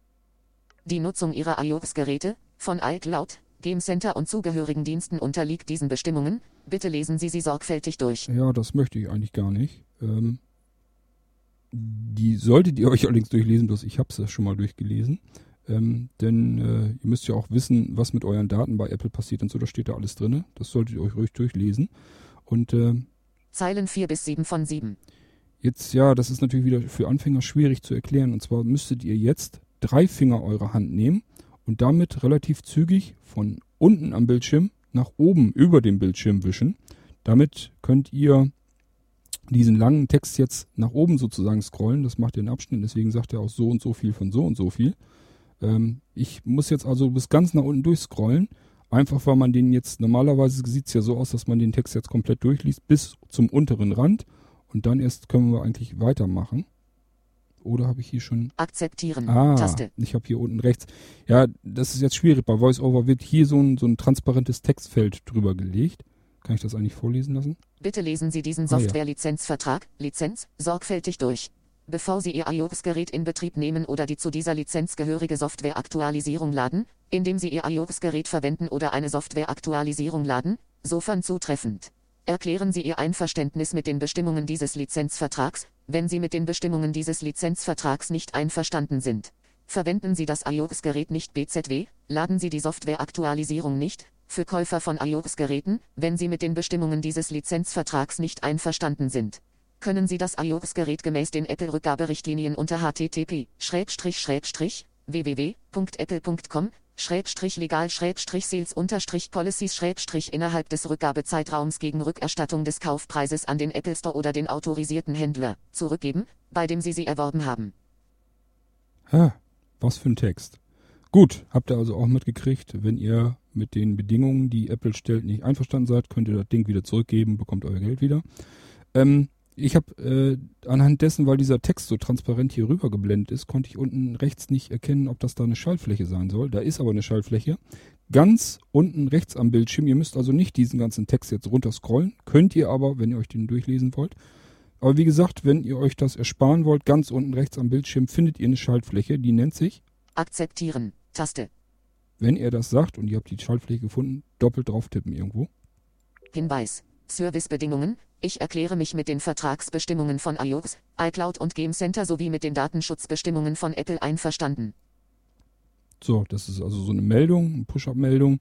Speaker 3: Die Nutzung Ihrer iOS-Geräte von iCloud, Game Center und zugehörigen Diensten unterliegt diesen Bestimmungen. Bitte lesen Sie sie sorgfältig durch.
Speaker 2: Ja, das möchte ich eigentlich gar nicht. Ähm, die solltet ihr euch allerdings durchlesen, bloß ich habe es ja schon mal durchgelesen. Ähm, denn äh, ihr müsst ja auch wissen, was mit euren Daten bei Apple passiert und so, da steht da alles drin. Das solltet ihr euch ruhig durchlesen. Und äh,
Speaker 3: Zeilen 4 bis 7 von 7.
Speaker 2: Jetzt, ja, das ist natürlich wieder für Anfänger schwierig zu erklären. Und zwar müsstet ihr jetzt drei Finger eurer Hand nehmen und damit relativ zügig von unten am Bildschirm nach oben über den Bildschirm wischen. Damit könnt ihr diesen langen Text jetzt nach oben sozusagen scrollen. Das macht ihr in Abschnitten, deswegen sagt er auch so und so viel von so und so viel. Ähm, ich muss jetzt also bis ganz nach unten durchscrollen. Einfach weil man den jetzt, normalerweise sieht es ja so aus, dass man den Text jetzt komplett durchliest bis zum unteren Rand. Und dann erst können wir eigentlich weitermachen. Oder habe ich hier schon.
Speaker 3: Akzeptieren.
Speaker 2: Ah,
Speaker 3: Taste.
Speaker 2: ich habe hier unten rechts. Ja, das ist jetzt schwierig. Bei VoiceOver wird hier so ein, so ein transparentes Textfeld drüber gelegt. Kann ich das eigentlich vorlesen lassen?
Speaker 3: Bitte lesen Sie diesen
Speaker 2: Ah.
Speaker 3: Software-Lizenzvertrag, Lizenz, sorgfältig durch. Bevor Sie Ihr iOS-Gerät in Betrieb nehmen oder die zu dieser Lizenz gehörige Software-Aktualisierung laden, indem Sie Ihr iOS-Gerät verwenden oder eine Software-Aktualisierung laden, sofern zutreffend. Erklären Sie Ihr Einverständnis mit den Bestimmungen dieses Lizenzvertrags, wenn Sie mit den Bestimmungen dieses Lizenzvertrags nicht einverstanden sind. Verwenden Sie das iOS-Gerät nicht BZW, laden Sie die Software-Aktualisierung nicht, für Käufer von iOS-Geräten, wenn Sie mit den Bestimmungen dieses Lizenzvertrags nicht einverstanden sind. Können Sie das iOS-Gerät gemäß den Apple-Rückgaberichtlinien unter http www.apple.com legal sales policies innerhalb des Rückgabezeitraums gegen Rückerstattung des Kaufpreises an den Apple Store oder den autorisierten Händler zurückgeben, bei dem Sie sie erworben haben.
Speaker 2: Ha, was für ein Text. Gut, habt ihr also auch mitgekriegt, wenn ihr mit den Bedingungen, die Apple stellt, nicht einverstanden seid, könnt ihr das Ding wieder zurückgeben, bekommt euer Geld wieder. Ähm, ich habe äh, anhand dessen, weil dieser Text so transparent hier rüber geblendet ist, konnte ich unten rechts nicht erkennen, ob das da eine Schaltfläche sein soll. Da ist aber eine Schaltfläche. Ganz unten rechts am Bildschirm. Ihr müsst also nicht diesen ganzen Text jetzt runterscrollen. Könnt ihr aber, wenn ihr euch den durchlesen wollt. Aber wie gesagt, wenn ihr euch das ersparen wollt, ganz unten rechts am Bildschirm findet ihr eine Schaltfläche, die nennt sich
Speaker 3: Akzeptieren. Taste.
Speaker 2: wenn er das sagt und ihr habt die Schaltfläche gefunden, doppelt drauf tippen irgendwo.
Speaker 3: Hinweis. Servicebedingungen. Ich erkläre mich mit den Vertragsbestimmungen von iOS, iCloud und Game Center sowie mit den Datenschutzbestimmungen von Apple einverstanden.
Speaker 2: So, das ist also so eine Meldung, eine Push-Up-Meldung.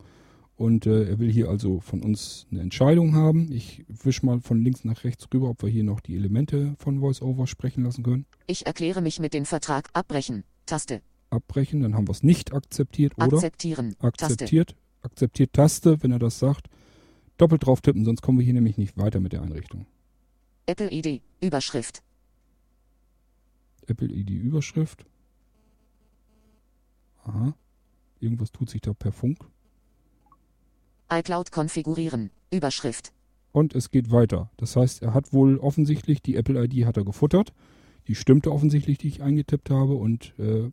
Speaker 2: Und äh, er will hier also von uns eine Entscheidung haben. Ich wisch mal von links nach rechts rüber, ob wir hier noch die Elemente von VoiceOver sprechen lassen können.
Speaker 3: Ich erkläre mich mit dem Vertrag abbrechen. Taste.
Speaker 2: Abbrechen, dann haben wir es nicht akzeptiert, oder?
Speaker 3: Akzeptieren. Taste.
Speaker 2: Akzeptiert. Akzeptiert Taste, wenn er das sagt. Doppelt drauf tippen, sonst kommen wir hier nämlich nicht weiter mit der Einrichtung.
Speaker 3: Apple ID. Überschrift.
Speaker 2: Apple ID Überschrift. Aha. Irgendwas tut sich da per Funk.
Speaker 3: iCloud konfigurieren. Überschrift.
Speaker 2: Und es geht weiter. Das heißt, er hat wohl offensichtlich, die Apple-ID hat er gefuttert. Die stimmte offensichtlich, die ich eingetippt habe. Und, äh,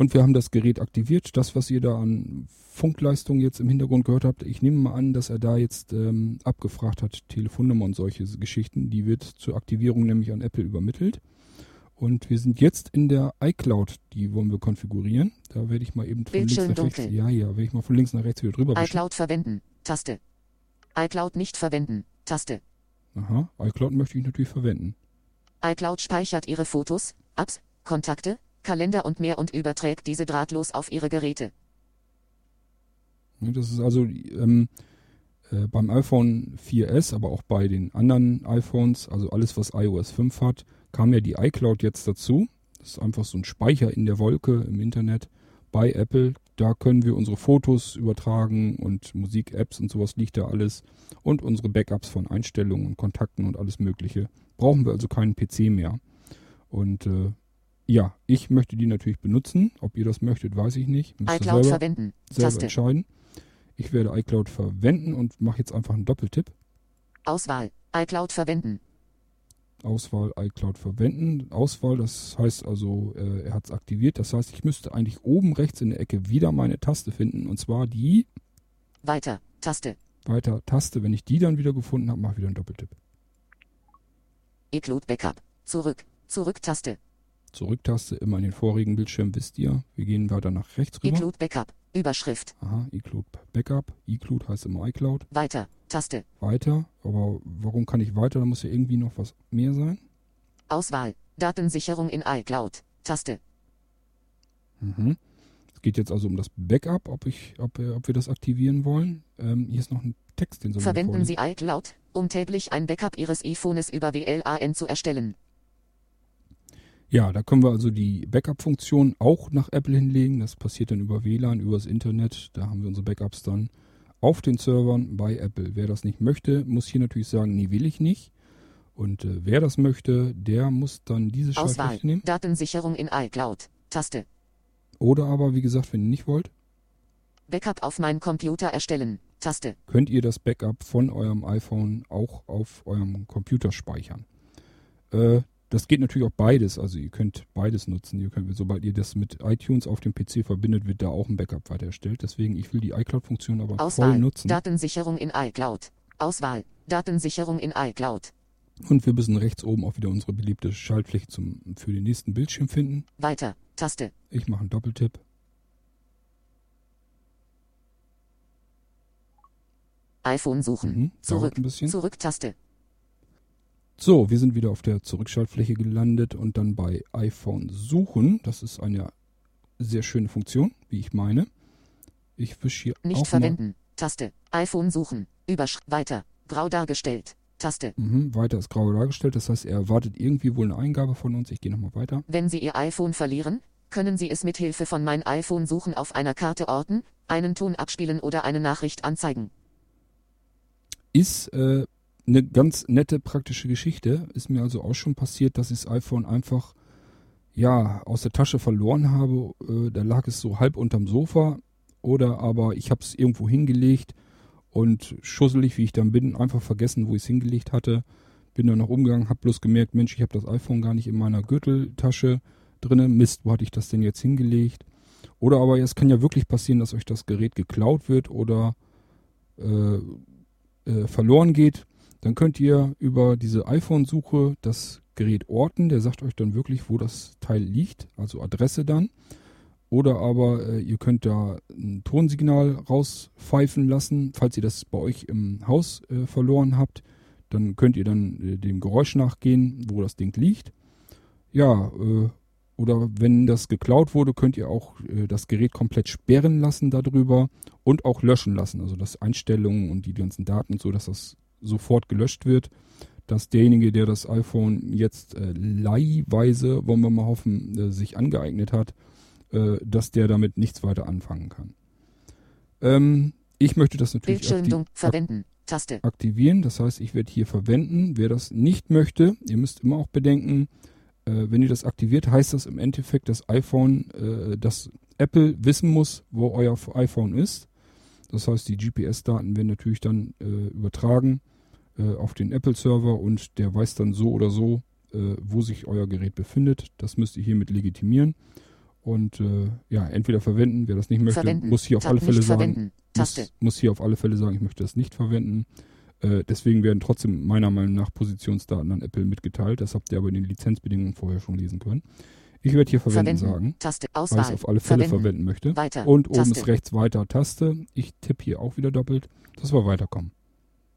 Speaker 2: und wir haben das Gerät aktiviert. Das, was ihr da an Funkleistung jetzt im Hintergrund gehört habt, ich nehme mal an, dass er da jetzt ähm, abgefragt hat, Telefonnummer und solche Geschichten. Die wird zur Aktivierung nämlich an Apple übermittelt. Und wir sind jetzt in der iCloud, die wollen wir konfigurieren. Da werde ich mal eben von links
Speaker 3: Bildschirm
Speaker 2: nach rechts. Ja, ja, werde ich mal von links nach rechts wieder drüber wischen.
Speaker 3: iCloud verwenden. Taste. iCloud nicht verwenden. Taste.
Speaker 2: Aha, iCloud möchte ich natürlich verwenden.
Speaker 3: iCloud speichert Ihre Fotos, Apps, Kontakte, Kalender und mehr und überträgt diese drahtlos auf Ihre Geräte.
Speaker 2: Ne, Das ist also, ähm, Äh, beim iPhone 4S, aber auch bei den anderen iPhones, also alles, was iOS 5 hat, kam ja die iCloud jetzt dazu. Das ist einfach so ein Speicher in der Wolke im Internet bei Apple. Da können wir unsere Fotos übertragen und Musik-Apps und sowas liegt da alles. Und unsere Backups von Einstellungen und Kontakten und alles Mögliche. Brauchen wir also keinen PC mehr. Und äh, ja, ich möchte die natürlich benutzen. Ob ihr das möchtet, weiß ich nicht.
Speaker 3: Müsst iCloud selber, verwenden.
Speaker 2: Selber Taste. entscheiden. Ich werde iCloud verwenden und mache jetzt einfach einen Doppeltipp.
Speaker 3: Auswahl. iCloud verwenden.
Speaker 2: Auswahl iCloud verwenden. Auswahl, das heißt also, äh, er hat es aktiviert. Das heißt, ich müsste eigentlich oben rechts in der Ecke wieder meine Taste finden. Und zwar die
Speaker 3: Weiter, Taste.
Speaker 2: Weiter, Taste. Wenn ich die dann wieder gefunden habe, mache ich wieder einen Doppeltipp.
Speaker 3: iCloud Backup. Zurück. Zurück-Taste.
Speaker 2: Zurück-Taste immer in den vorigen Bildschirm, wisst ihr. Wir gehen weiter nach rechts rüber.
Speaker 3: iCloud Backup. Überschrift.
Speaker 2: Aha, iCloud Backup. iCloud heißt immer iCloud.
Speaker 3: Weiter. Taste.
Speaker 2: Weiter. Aber warum kann ich weiter? Da muss ja irgendwie noch was mehr sein.
Speaker 3: Auswahl. Datensicherung in iCloud. Taste.
Speaker 2: Mhm. Es geht jetzt also um das Backup, ob, ich, ob, äh, ob wir das aktivieren wollen. Ähm, hier ist noch ein Text, den
Speaker 3: soll Verwenden Sie iCloud, um täglich ein Backup Ihres iPhones über WLAN zu erstellen.
Speaker 2: Ja, da können wir also die Backup-Funktion auch nach Apple hinlegen. Das passiert dann über WLAN, übers Internet. Da haben wir unsere Backups dann auf den Servern bei Apple. Wer das nicht möchte, muss hier natürlich sagen, nee, will ich nicht. Und äh, wer das möchte, der muss dann diese
Speaker 3: Auswahl, nehmen. Datensicherung in iCloud. Taste.
Speaker 2: Oder aber, wie gesagt, wenn ihr nicht wollt.
Speaker 3: Backup auf meinen Computer erstellen. Taste.
Speaker 2: Könnt ihr das Backup von eurem iPhone auch auf eurem Computer speichern. Äh, das geht natürlich auch beides. Also ihr könnt beides nutzen. Ihr könnt, sobald ihr das mit iTunes auf dem PC verbindet, wird da auch ein Backup weiter erstellt. Deswegen, ich will die iCloud-Funktion aber
Speaker 3: Auswahl,
Speaker 2: voll nutzen.
Speaker 3: Datensicherung in iCloud. Auswahl. Datensicherung in iCloud.
Speaker 2: Und wir müssen rechts oben auch wieder unsere beliebte Schaltfläche zum, für den nächsten Bildschirm finden.
Speaker 3: Weiter. Taste.
Speaker 2: Ich mache einen Doppeltipp.
Speaker 3: iPhone suchen. Mhm, Zurück. Zurück-Taste.
Speaker 2: So, wir sind wieder auf der Zurückschaltfläche gelandet und dann bei iPhone suchen. Das ist eine sehr schöne Funktion, wie ich meine. Ich wische hier
Speaker 3: Nicht verwenden. Taste. iPhone suchen. Überschrift. Weiter. Grau dargestellt. Taste.
Speaker 2: Mhm, weiter ist grau dargestellt. Das heißt, er erwartet irgendwie wohl eine Eingabe von uns. Ich gehe nochmal weiter.
Speaker 3: Wenn Sie Ihr iPhone verlieren, können Sie es mit Hilfe von Mein iPhone suchen auf einer Karte orten, einen Ton abspielen oder eine Nachricht anzeigen.
Speaker 2: Ist äh, eine ganz nette praktische Geschichte. Ist mir also auch schon passiert, dass ich das iPhone einfach ja aus der Tasche verloren habe. Äh, da lag es so halb unterm Sofa oder aber ich habe es irgendwo hingelegt und schusselig wie ich dann bin, einfach vergessen, wo ich es hingelegt hatte. Bin dann noch umgegangen, habe bloß gemerkt, Mensch, ich habe das iPhone gar nicht in meiner Gürteltasche drinne. Mist, wo hatte ich das denn jetzt hingelegt? Oder aber es kann ja wirklich passieren, dass euch das Gerät geklaut wird oder äh, äh, verloren geht. Dann könnt ihr über diese iPhone-Suche das Gerät orten. Der sagt euch dann wirklich, wo das Teil liegt, also Adresse dann. Oder aber äh, ihr könnt da ein Tonsignal rauspfeifen lassen, falls ihr das bei euch im Haus äh, verloren habt. Dann könnt ihr dann äh, dem Geräusch nachgehen, wo das Ding liegt. Ja, äh, oder wenn das geklaut wurde, könnt ihr auch äh, das Gerät komplett sperren lassen darüber und auch löschen lassen. Also das Einstellungen und die ganzen Daten und so, dass das sofort gelöscht wird, dass derjenige, der das iPhone jetzt äh, leihweise, wollen wir mal hoffen, äh, sich angeeignet hat, äh, dass der damit nichts weiter anfangen kann. Ähm, ich möchte das natürlich
Speaker 3: Bildschirmdung verwenden. Taste.
Speaker 2: aktivieren. Das heißt, ich werde hier verwenden. Wer das nicht möchte, ihr müsst immer auch bedenken, äh, wenn ihr das aktiviert, heißt das im Endeffekt, dass iPhone, äh, dass Apple wissen muss, wo euer iPhone ist. Das heißt, die GPS-Daten werden natürlich dann äh, übertragen äh, auf den Apple-Server und der weiß dann so oder so, äh, wo sich euer Gerät befindet. Das müsst ihr hiermit legitimieren. Und äh, ja, entweder verwenden, wer das nicht möchte, verwenden. muss hier auf Tab alle Fälle sagen, muss, muss, hier auf alle Fälle sagen, ich möchte das nicht verwenden. Äh, deswegen werden trotzdem meiner Meinung nach Positionsdaten an Apple mitgeteilt. Das habt ihr aber in den Lizenzbedingungen vorher schon lesen können. Ich werde hier verwenden, verwenden, sagen,
Speaker 3: Taste,
Speaker 2: Auswahl, weil ich es auf alle Fälle verwenden, verwenden möchte.
Speaker 3: Weiter,
Speaker 2: und oben Taste. ist rechts weiter Taste. Ich tippe hier auch wieder doppelt, dass wir weiterkommen.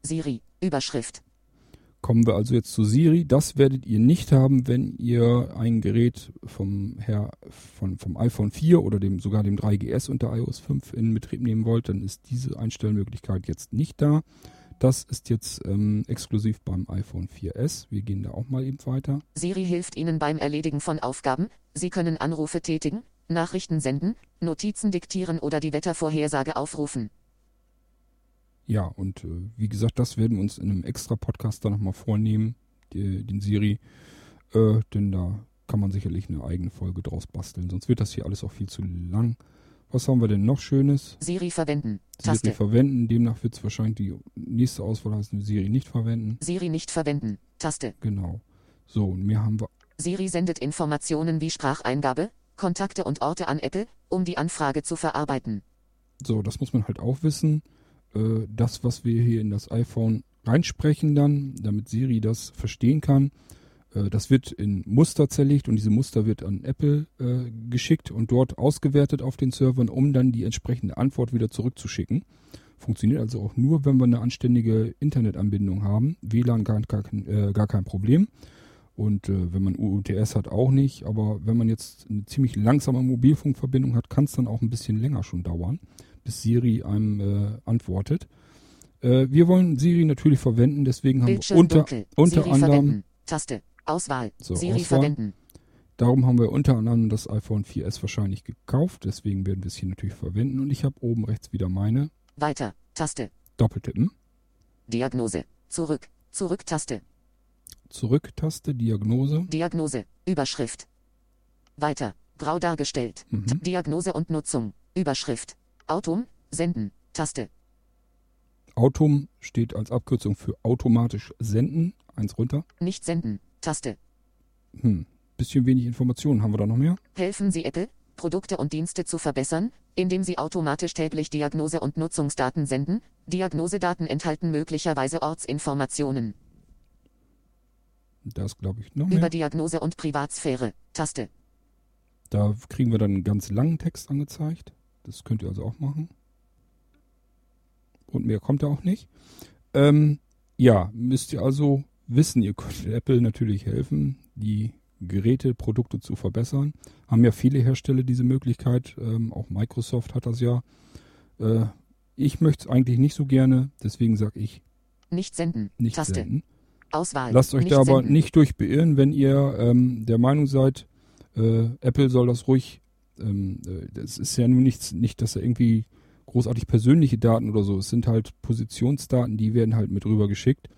Speaker 3: Siri, Überschrift.
Speaker 2: Kommen wir also jetzt zu Siri. Das werdet ihr nicht haben, wenn ihr ein Gerät vom, her, von, vom iPhone 4 oder dem, sogar dem 3GS unter iOS 5 in Betrieb nehmen wollt, dann ist diese Einstellmöglichkeit jetzt nicht da. Das ist jetzt ähm, exklusiv beim iPhone 4S. Wir gehen da auch mal eben weiter.
Speaker 3: Siri hilft Ihnen beim Erledigen von Aufgaben. Sie können Anrufe tätigen, Nachrichten senden, Notizen diktieren oder die Wettervorhersage aufrufen.
Speaker 2: Ja, und äh, wie gesagt, das werden wir uns in einem extra Podcast dann nochmal vornehmen, die, den Siri. Äh, denn da kann man sicherlich eine eigene Folge draus basteln. Sonst wird das hier alles auch viel zu lang. Was haben wir denn noch Schönes?
Speaker 3: Siri verwenden.
Speaker 2: Siri
Speaker 3: Taste.
Speaker 2: verwenden. Demnach wird es wahrscheinlich die nächste Auswahl heißen, Siri nicht verwenden.
Speaker 3: Siri nicht verwenden. Taste.
Speaker 2: Genau. So, und mehr haben wir.
Speaker 3: Siri sendet Informationen wie Spracheingabe, Kontakte und Orte an Apple, um die Anfrage zu verarbeiten.
Speaker 2: So, das muss man halt auch wissen. Äh, das, was wir hier in das iPhone reinsprechen dann, damit Siri das verstehen kann, das wird in Muster zerlegt und diese Muster wird an Apple äh, geschickt und dort ausgewertet auf den Servern, um dann die entsprechende Antwort wieder zurückzuschicken. Funktioniert also auch nur, wenn wir eine anständige Internetanbindung haben. WLAN gar, gar, äh, gar kein Problem. Und äh, wenn man UUTS hat, auch nicht. Aber wenn man jetzt eine ziemlich langsame Mobilfunkverbindung hat, kann es dann auch ein bisschen länger schon dauern, bis Siri einem äh, antwortet. Äh, wir wollen Siri natürlich verwenden, deswegen haben wir unter,
Speaker 3: dunkel.
Speaker 2: unter
Speaker 3: Siri
Speaker 2: anderem
Speaker 3: verwenden. Taste. Auswahl.
Speaker 2: So,
Speaker 3: Siri
Speaker 2: Auswahl.
Speaker 3: verwenden.
Speaker 2: Darum haben wir unter anderem das iPhone 4S wahrscheinlich gekauft. Deswegen werden wir es hier natürlich verwenden. Und ich habe oben rechts wieder meine
Speaker 3: Weiter. Taste.
Speaker 2: Doppeltippen.
Speaker 3: Diagnose. Zurück. Zurück-Taste.
Speaker 2: Zurück-Taste, Diagnose.
Speaker 3: Diagnose. Überschrift. Weiter. Grau dargestellt.
Speaker 2: Mhm.
Speaker 3: Diagnose und Nutzung. Überschrift. Autum. Senden. Taste.
Speaker 2: Autum steht als Abkürzung für automatisch senden. Eins runter.
Speaker 3: Nicht senden. Taste.
Speaker 2: Hm. Bisschen wenig Informationen. Haben wir da noch mehr?
Speaker 3: Helfen Sie Apple, Produkte und Dienste zu verbessern, indem Sie automatisch täglich Diagnose- und Nutzungsdaten senden. Diagnosedaten enthalten möglicherweise Ortsinformationen.
Speaker 2: Da ist, glaube ich, noch
Speaker 3: Über
Speaker 2: mehr.
Speaker 3: Diagnose und Privatsphäre. Taste.
Speaker 2: Da kriegen wir dann einen ganz langen Text angezeigt. Das könnt ihr also auch machen. Und mehr kommt da auch nicht. Ähm, ja, müsst ihr also wissen, ihr könnt Apple natürlich helfen, die Geräte, Produkte zu verbessern. Haben ja viele Hersteller diese Möglichkeit. Ähm, auch Microsoft hat das ja. Äh, ich möchte es eigentlich nicht so gerne, deswegen sage ich
Speaker 3: Nicht senden.
Speaker 2: nicht
Speaker 3: Taste.
Speaker 2: senden.
Speaker 3: Auswahl.
Speaker 2: Lasst euch
Speaker 3: nicht
Speaker 2: da aber
Speaker 3: senden.
Speaker 2: nicht durch beirren, wenn ihr ähm, der Meinung seid, äh, Apple soll das ruhig. Ähm, äh, das ist ja nun nichts, nicht, dass er irgendwie großartig persönliche Daten oder so. Es sind halt Positionsdaten, die werden halt mit rüber geschickt.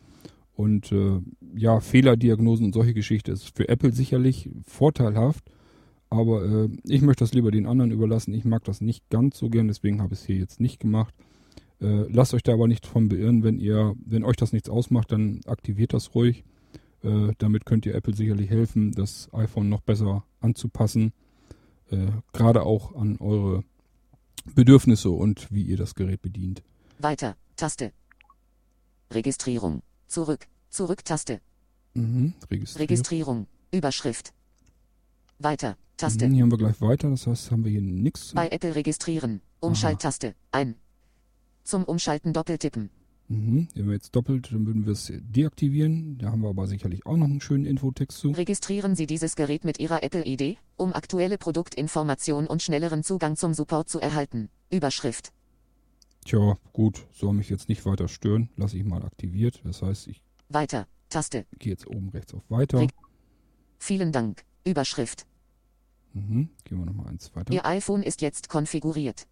Speaker 2: Und äh, ja, Fehlerdiagnosen und solche Geschichte ist für Apple sicherlich vorteilhaft. Aber äh, ich möchte das lieber den anderen überlassen. Ich mag das nicht ganz so gern, deswegen habe ich es hier jetzt nicht gemacht. Äh, lasst euch da aber nicht von beirren, wenn ihr, wenn euch das nichts ausmacht, dann aktiviert das ruhig. Äh, damit könnt ihr Apple sicherlich helfen, das iPhone noch besser anzupassen. Äh, Gerade auch an eure Bedürfnisse und wie ihr das Gerät bedient.
Speaker 3: Weiter. Taste. Registrierung. Zurück. Zurück-Taste.
Speaker 2: Mhm. Registrieren.
Speaker 3: Registrierung. Überschrift. Weiter. Taste.
Speaker 2: Mhm, hier haben wir gleich weiter, das heißt, haben wir hier nichts.
Speaker 3: Bei Apple registrieren. Umschalttaste. Ein. Zum Umschalten doppeltippen.
Speaker 2: Mhm. Wenn wir jetzt doppelt, dann würden wir es deaktivieren. Da haben wir aber sicherlich auch noch einen schönen Infotext zu.
Speaker 3: Registrieren Sie dieses Gerät mit Ihrer Apple-ID, um aktuelle Produktinformation und schnelleren Zugang zum Support zu erhalten. Überschrift.
Speaker 2: Tja, gut, soll mich jetzt nicht weiter stören. Lasse ich mal aktiviert. Das heißt, ich
Speaker 3: Weiter. Taste.
Speaker 2: gehe jetzt oben rechts auf Weiter.
Speaker 3: Reg- Vielen Dank. Überschrift.
Speaker 2: Mhm. Gehen wir nochmal eins weiter.
Speaker 3: Ihr iPhone ist jetzt konfiguriert.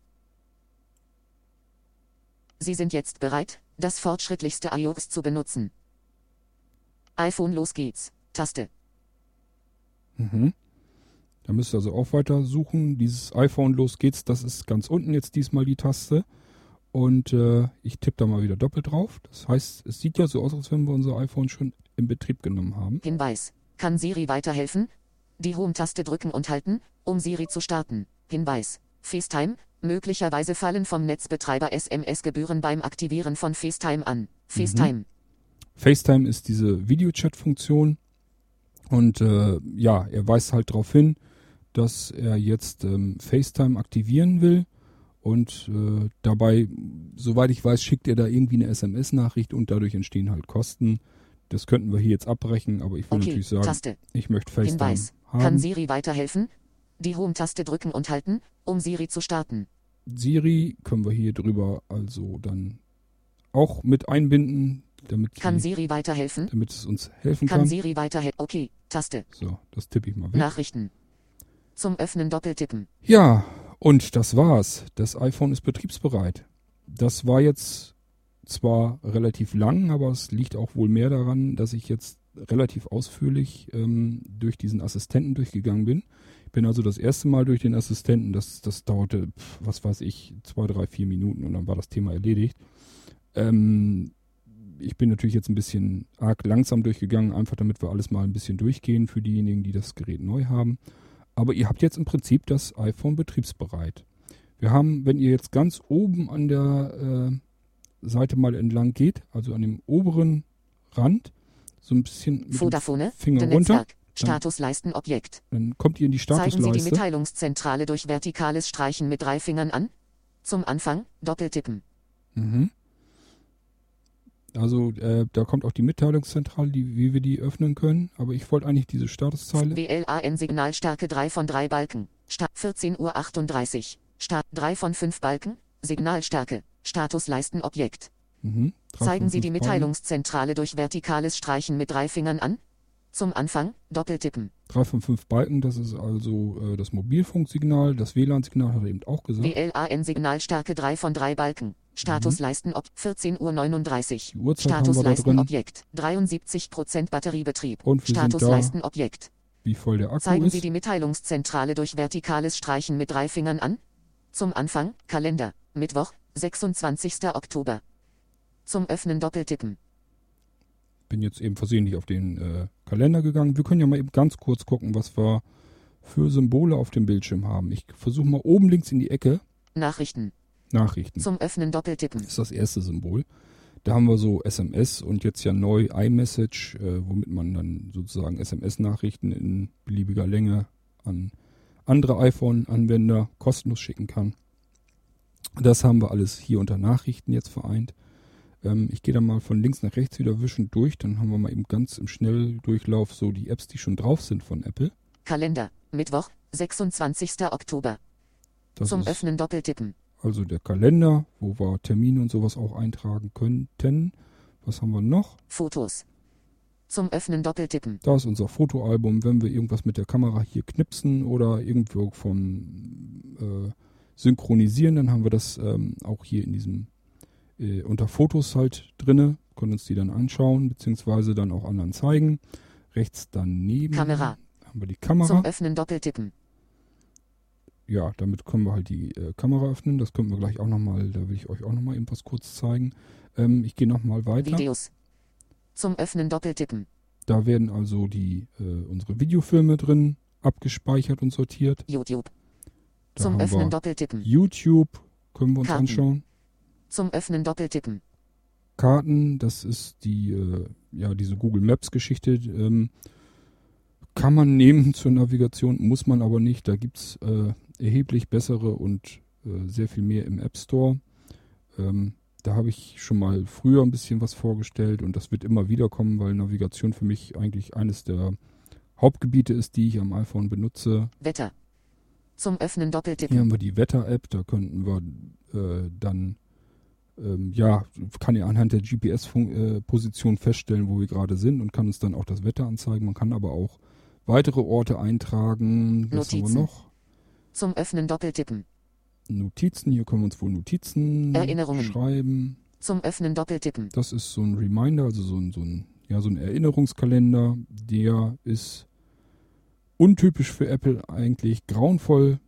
Speaker 3: Sie sind jetzt bereit, das fortschrittlichste iOS zu benutzen. iPhone los geht's. Taste.
Speaker 2: Mhm. Da müsst ihr also auch weiter suchen. Dieses iPhone, los geht's, das ist ganz unten jetzt diesmal die Taste. Und äh, ich tippe da mal wieder doppelt drauf. Das heißt, es sieht ja so aus, als wenn wir unser iPhone schon in Betrieb genommen haben.
Speaker 3: Hinweis. Kann Siri weiterhelfen? Die Home-Taste drücken und halten, um Siri zu starten. Hinweis. FaceTime. Möglicherweise fallen vom Netzbetreiber SMS-Gebühren beim Aktivieren von FaceTime an. FaceTime.
Speaker 2: FaceTime ist diese Videochat-Funktion. Und äh, ja, er weist halt darauf hin, dass er jetzt ähm, FaceTime aktivieren will. Und äh, dabei, soweit ich weiß, schickt er da irgendwie eine SMS-Nachricht und dadurch entstehen halt Kosten. Das könnten wir hier jetzt abbrechen, aber ich will
Speaker 3: Okay,
Speaker 2: natürlich sagen,
Speaker 3: Taste.
Speaker 2: ich möchte FaceTime
Speaker 3: Hinweis. Kann
Speaker 2: haben.
Speaker 3: Siri weiterhelfen? Die Home-Taste drücken und halten, um Siri zu starten.
Speaker 2: Siri können wir hier drüber also dann auch mit einbinden, damit,
Speaker 3: Kann
Speaker 2: sie,
Speaker 3: Siri weiterhelfen?
Speaker 2: damit es uns helfen
Speaker 3: Kann
Speaker 2: kann.
Speaker 3: Siri weiterhelfen? Okay, Taste.
Speaker 2: So, das tippe ich mal weg.
Speaker 3: Nachrichten. Zum Öffnen doppeltippen.
Speaker 2: Ja, und das war's. Das iPhone ist betriebsbereit. Das war jetzt zwar relativ lang, aber es liegt auch wohl mehr daran, dass ich jetzt relativ ausführlich ähm, durch diesen Assistenten durchgegangen bin. Ich bin also das erste Mal durch den Assistenten, das, das dauerte, pf, was weiß ich, zwei, drei, vier Minuten und dann war das Thema erledigt. Ähm, ich bin natürlich jetzt ein bisschen arg langsam durchgegangen, einfach damit wir alles mal ein bisschen durchgehen für diejenigen, die das Gerät neu haben. Aber ihr habt jetzt im Prinzip das iPhone betriebsbereit. Wir haben, wenn ihr jetzt ganz oben an der äh, Seite mal entlang geht, also an dem oberen Rand, so ein bisschen mit
Speaker 3: Vodafone.
Speaker 2: Finger runter,
Speaker 3: Netzwerk. Statusleistenobjekt.
Speaker 2: dann kommt ihr in die
Speaker 3: Zeigen Sie die
Speaker 2: Statusleiste.
Speaker 3: Mitteilungszentrale durch vertikales Streichen mit drei Fingern an. Zum Anfang doppeltippen.
Speaker 2: Mhm. Also äh, da kommt auch die Mitteilungszentrale, die, wie wir die öffnen können. Aber ich wollte eigentlich diese Statuszeile.
Speaker 3: WLAN Signalstärke 3 von 3 Balken. Start 14.38 Uhr. Start 3 von 5 Balken. Signalstärke. Statusleistenobjekt.
Speaker 2: Mhm.
Speaker 3: Zeigen Sie die. Mitteilungszentrale durch vertikales Streichen mit drei Fingern an. Zum Anfang doppeltippen.
Speaker 2: Drei von fünf Balken, das ist also äh, das Mobilfunksignal. Das WLAN-Signal hat er eben auch gesagt.
Speaker 3: WLAN Signalstärke 3 von 3 Balken. Statusleistenob 14.39 Uhr.
Speaker 2: Die Uhrzeit haben wir da drin.
Speaker 3: Statusleistenobjekt. 73% Batteriebetrieb.
Speaker 2: Und wir sind da.
Speaker 3: Statusleistenobjekt.
Speaker 2: Wie voll der Akku
Speaker 3: Zeigen
Speaker 2: ist.
Speaker 3: Sie die Mitteilungszentrale durch vertikales Streichen mit drei Fingern an. Zum Anfang, Kalender, Mittwoch, 26. Oktober. Zum Öffnen doppeltippen.
Speaker 2: bin jetzt eben versehentlich auf den äh, Kalender gegangen. Wir können ja mal eben ganz kurz gucken, was wir für Symbole auf dem Bildschirm haben. Ich versuche mal oben links in die Ecke
Speaker 3: Nachrichten.
Speaker 2: Nachrichten.
Speaker 3: Zum Öffnen doppeltippen.
Speaker 2: Das ist das erste Symbol. Da haben wir so SMS und jetzt ja neu iMessage, äh, womit man dann sozusagen SMS-Nachrichten in beliebiger Länge an andere iPhone-Anwender kostenlos schicken kann. Das haben wir alles hier unter Nachrichten jetzt vereint. Ähm, ich gehe dann mal von links nach rechts wieder wischend durch. Dann haben wir mal eben ganz im Schnelldurchlauf so die Apps, die schon drauf sind von Apple.
Speaker 3: Kalender, Mittwoch, 26. Oktober.
Speaker 2: Das
Speaker 3: Zum Öffnen doppeltippen.
Speaker 2: Also der Kalender, wo wir Termine und sowas auch eintragen könnten. Was haben wir noch?
Speaker 3: Fotos. Zum Öffnen doppeltippen.
Speaker 2: Da ist unser Fotoalbum, wenn wir irgendwas mit der Kamera hier knipsen oder irgendwo von äh, synchronisieren, dann haben wir das ähm, auch hier in diesem äh, unter Fotos halt drinne, können uns die dann anschauen, beziehungsweise dann auch anderen zeigen. Rechts daneben
Speaker 3: Kamera.
Speaker 2: haben wir die Kamera.
Speaker 3: Zum Öffnen doppeltippen.
Speaker 2: Ja, damit können wir halt die äh, Kamera öffnen. Das können wir gleich auch nochmal, da will ich euch auch nochmal eben was kurz zeigen. Ähm, ich gehe nochmal weiter.
Speaker 3: Videos. Zum Öffnen doppeltippen.
Speaker 2: Da werden also die äh, unsere Videofilme drin abgespeichert und sortiert.
Speaker 3: YouTube.
Speaker 2: Da
Speaker 3: Zum Öffnen doppeltippen.
Speaker 2: YouTube können wir uns
Speaker 3: Karten.
Speaker 2: anschauen.
Speaker 3: Zum Öffnen doppeltippen.
Speaker 2: Karten, das ist die, äh, ja, diese Google Maps Geschichte. Ähm, kann man nehmen [laughs] zur Navigation, muss man aber nicht. Da gibt's äh, erheblich bessere und äh, sehr viel mehr im App Store. Ähm, da habe ich schon mal früher ein bisschen was vorgestellt und das wird immer wieder kommen, weil Navigation für mich eigentlich eines der Hauptgebiete ist, die ich am iPhone benutze.
Speaker 3: Wetter. Zum Öffnen
Speaker 2: Hier
Speaker 3: doppeltippen.
Speaker 2: haben wir die Wetter-App, da könnten wir äh, dann, ähm, ja, kann ja anhand der GPS-Position feststellen, wo wir gerade sind und kann uns dann auch das Wetter anzeigen. Man kann aber auch weitere Orte eintragen. Was haben wir
Speaker 3: Notizen.
Speaker 2: noch?
Speaker 3: Zum Öffnen doppeltippen.
Speaker 2: Notizen, hier können wir uns wohl Notizen
Speaker 3: Erinnerungen.
Speaker 2: schreiben.
Speaker 3: Zum Öffnen doppeltippen.
Speaker 2: Das ist so ein Reminder, also so ein, so ein, ja, so ein Erinnerungskalender. Der ist untypisch für Apple eigentlich, grauenvoll,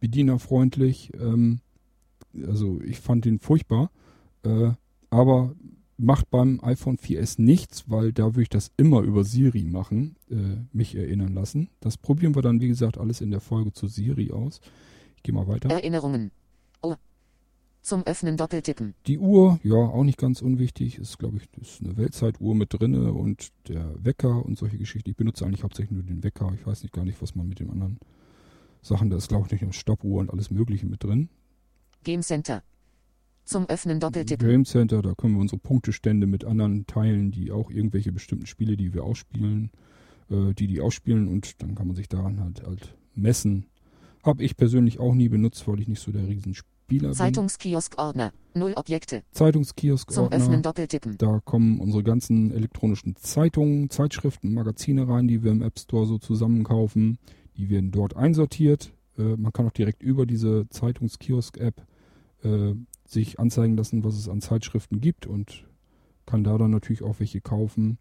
Speaker 2: bedienerfreundlich. Ähm, also ich fand den furchtbar. Äh, aber macht beim iPhone 4S nichts, weil da würde ich das immer über Siri machen, äh, mich erinnern lassen. Das probieren wir dann, wie gesagt, alles in der Folge zu Siri aus. Ich gehe mal weiter.
Speaker 3: Erinnerungen. Oh. Zum Öffnen doppeltippen.
Speaker 2: Die Uhr, ja, auch nicht ganz unwichtig. Ist, glaube ich, ist eine Weltzeituhr mit drinne und der Wecker und solche Geschichten. Ich benutze eigentlich hauptsächlich nur den Wecker. Ich weiß nicht gar nicht, was man mit den anderen Sachen, da ist, glaube ich, nicht eine Stoppuhr und alles Mögliche mit drin.
Speaker 3: Game Center. Zum Öffnen doppeltippen.
Speaker 2: Game Center, da können wir unsere Punktestände mit anderen teilen, die auch irgendwelche bestimmten Spiele, die wir ausspielen, äh, die die ausspielen und dann kann man sich daran halt, halt messen. Habe ich persönlich auch nie benutzt, weil ich nicht so der Riesenspieler bin.
Speaker 3: Zeitungskiosk-Ordner. Null Objekte.
Speaker 2: Zeitungskiosk
Speaker 3: Zum Öffnen doppeltippen.
Speaker 2: Da kommen unsere ganzen elektronischen Zeitungen, Zeitschriften, Magazine rein, die wir im App Store so zusammenkaufen. Die werden dort einsortiert. Äh, man kann auch direkt über diese Zeitungskiosk-App äh, sich anzeigen lassen, was es an Zeitschriften gibt und kann da dann natürlich auch welche kaufen.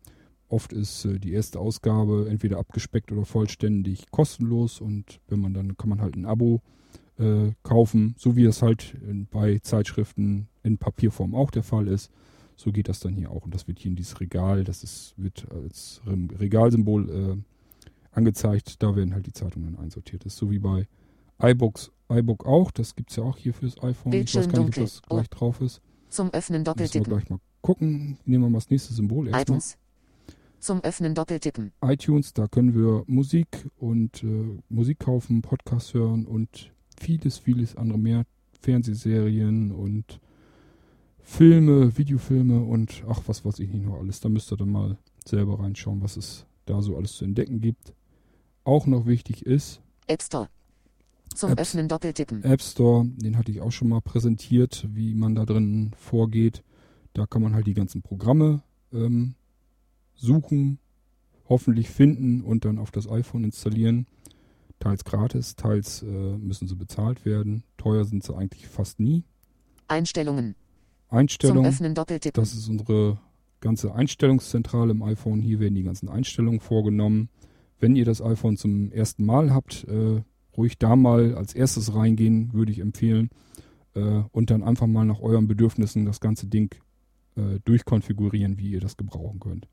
Speaker 2: Oft ist äh, die erste Ausgabe entweder abgespeckt oder vollständig kostenlos und wenn man dann kann man halt ein Abo äh, kaufen, so wie es halt bei Zeitschriften in Papierform auch der Fall ist. So geht das dann hier auch und das wird hier in dieses Regal, das ist, wird als Regalsymbol äh, angezeigt. Da werden halt die Zeitungen einsortiert. Das ist so wie bei iBooks, iBook auch. Das gibt es ja auch hier fürs iPhone.
Speaker 3: Bildschirm
Speaker 2: ich weiß gar nicht, ob das gleich drauf ist.
Speaker 3: Zum Öffnen
Speaker 2: Müssen wir
Speaker 3: doppeltippen.
Speaker 2: gleich mal gucken. Nehmen wir mal das nächste Symbol erstmal.
Speaker 3: iTunes. Zum Öffnen doppeltippen.
Speaker 2: iTunes, da können wir Musik und äh, Musik kaufen, Podcast hören und vieles, vieles andere mehr. Fernsehserien und Filme, Videofilme und ach, was weiß ich nicht noch alles. Da müsst ihr dann mal selber reinschauen, was es da so alles zu entdecken gibt. Auch noch wichtig ist,
Speaker 3: App Store. Zum
Speaker 2: Apps.
Speaker 3: Öffnen doppeltippen.
Speaker 2: App Store, den hatte ich auch schon mal präsentiert, wie man da drin vorgeht. Da kann man halt die ganzen Programme ähm, suchen, hoffentlich finden und dann auf das iPhone installieren. Teils gratis, teils äh, müssen sie bezahlt werden. Teuer sind sie eigentlich fast nie.
Speaker 3: Einstellungen. Zum
Speaker 2: Einstellung,
Speaker 3: Öffnen doppeltippen.
Speaker 2: das ist unsere ganze Einstellungszentrale im iPhone. Hier werden die ganzen Einstellungen vorgenommen. Wenn ihr das iPhone zum ersten Mal habt, äh, ruhig da mal als erstes reingehen, würde ich empfehlen. Äh, und dann einfach mal nach euren Bedürfnissen das ganze Ding äh, durchkonfigurieren, wie ihr das gebrauchen könnt.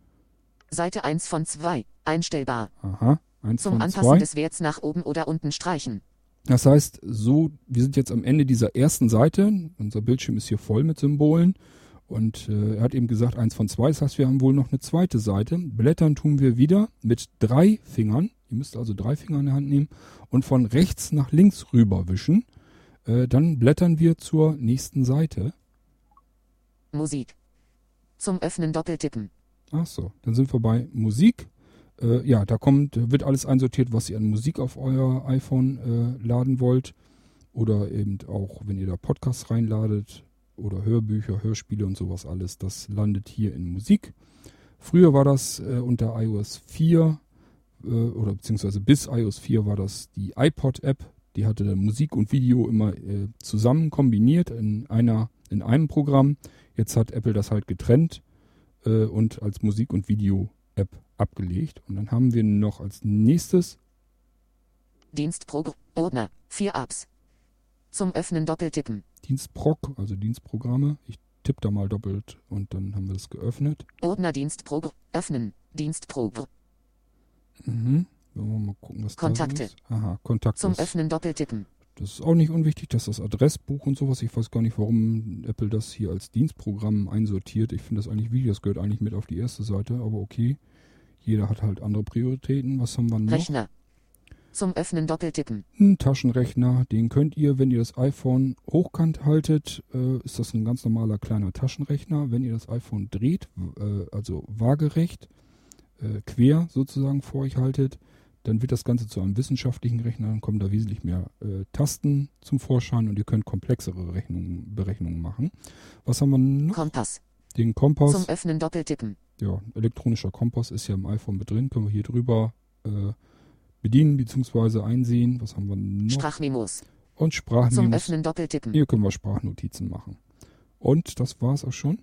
Speaker 3: Seite 1 von 2. Einstellbar.
Speaker 2: Aha, eins
Speaker 3: Zum
Speaker 2: von
Speaker 3: Anpassen
Speaker 2: zwei.
Speaker 3: des Werts nach oben oder unten streichen.
Speaker 2: Das heißt, so, wir sind jetzt am Ende dieser ersten Seite. Unser Bildschirm ist hier voll mit Symbolen. Und äh, er hat eben gesagt, eins von zwei. Das heißt, wir haben wohl noch eine zweite Seite. Blättern tun wir wieder mit drei Fingern. Ihr müsst also drei Finger in der Hand nehmen und von rechts nach links rüber wischen. Äh, dann blättern wir zur nächsten Seite.
Speaker 3: Musik. Zum Öffnen doppeltippen.
Speaker 2: Ach so, dann sind wir bei Musik. Äh, ja, da kommt, wird alles einsortiert, was ihr an Musik auf euer iPhone äh, laden wollt. Oder eben auch, wenn ihr da Podcasts reinladet oder Hörbücher, Hörspiele und sowas alles. Das landet hier in Musik. Früher war das äh, unter iOS 4 äh, oder beziehungsweise bis iOS 4 war das die iPod-App. Die hatte dann Musik und Video immer äh, zusammen kombiniert in einer in einem Programm. Jetzt hat Apple das halt getrennt äh, und als Musik- und Video-App abgelegt. Und dann haben wir noch als nächstes
Speaker 3: Dienstprogramm. Ordner. 4 Apps. Zum Öffnen doppeltippen.
Speaker 2: Dienstproc, also Dienstprogramme. Ich tippe da mal doppelt und dann haben wir das geöffnet.
Speaker 3: Ordner Dienstprogramm. Öffnen. Dienstprogramm.
Speaker 2: Mhm. Wollen wir mal gucken, was
Speaker 3: Kontakte.
Speaker 2: ist. Aha, Kontakte.
Speaker 3: Zum Öffnen doppeltippen.
Speaker 2: Das ist auch nicht unwichtig, dass das Adressbuch und sowas, ich weiß gar nicht, warum Apple das hier als Dienstprogramm einsortiert. Ich finde das eigentlich wie, das gehört eigentlich mit auf die erste Seite, aber okay. Jeder hat halt andere Prioritäten. Was haben wir noch?
Speaker 3: Rechner. Zum Öffnen doppeltippen.
Speaker 2: Ein Taschenrechner, den könnt ihr, wenn ihr das iPhone hochkant haltet, äh, ist das ein ganz normaler kleiner Taschenrechner. Wenn ihr das iPhone dreht, äh, also waagerecht, äh, quer sozusagen vor euch haltet, dann wird das Ganze zu einem wissenschaftlichen Rechner, dann kommen da wesentlich mehr äh, Tasten zum Vorschein und ihr könnt komplexere Rechnungen, Berechnungen machen. Was haben wir noch?
Speaker 3: Kompass.
Speaker 2: Den Kompass.
Speaker 3: Zum Öffnen doppeltippen.
Speaker 2: Ja, elektronischer Kompass ist ja im iPhone mit drin, können wir hier drüber äh, bedienen bzw. einsehen. Was haben wir noch?
Speaker 3: Sprachmemos.
Speaker 2: Und
Speaker 3: Zum
Speaker 2: Sprachmemos.
Speaker 3: Öffnen doppeltippen.
Speaker 2: Hier können wir Sprachnotizen machen. Und das war's auch schon.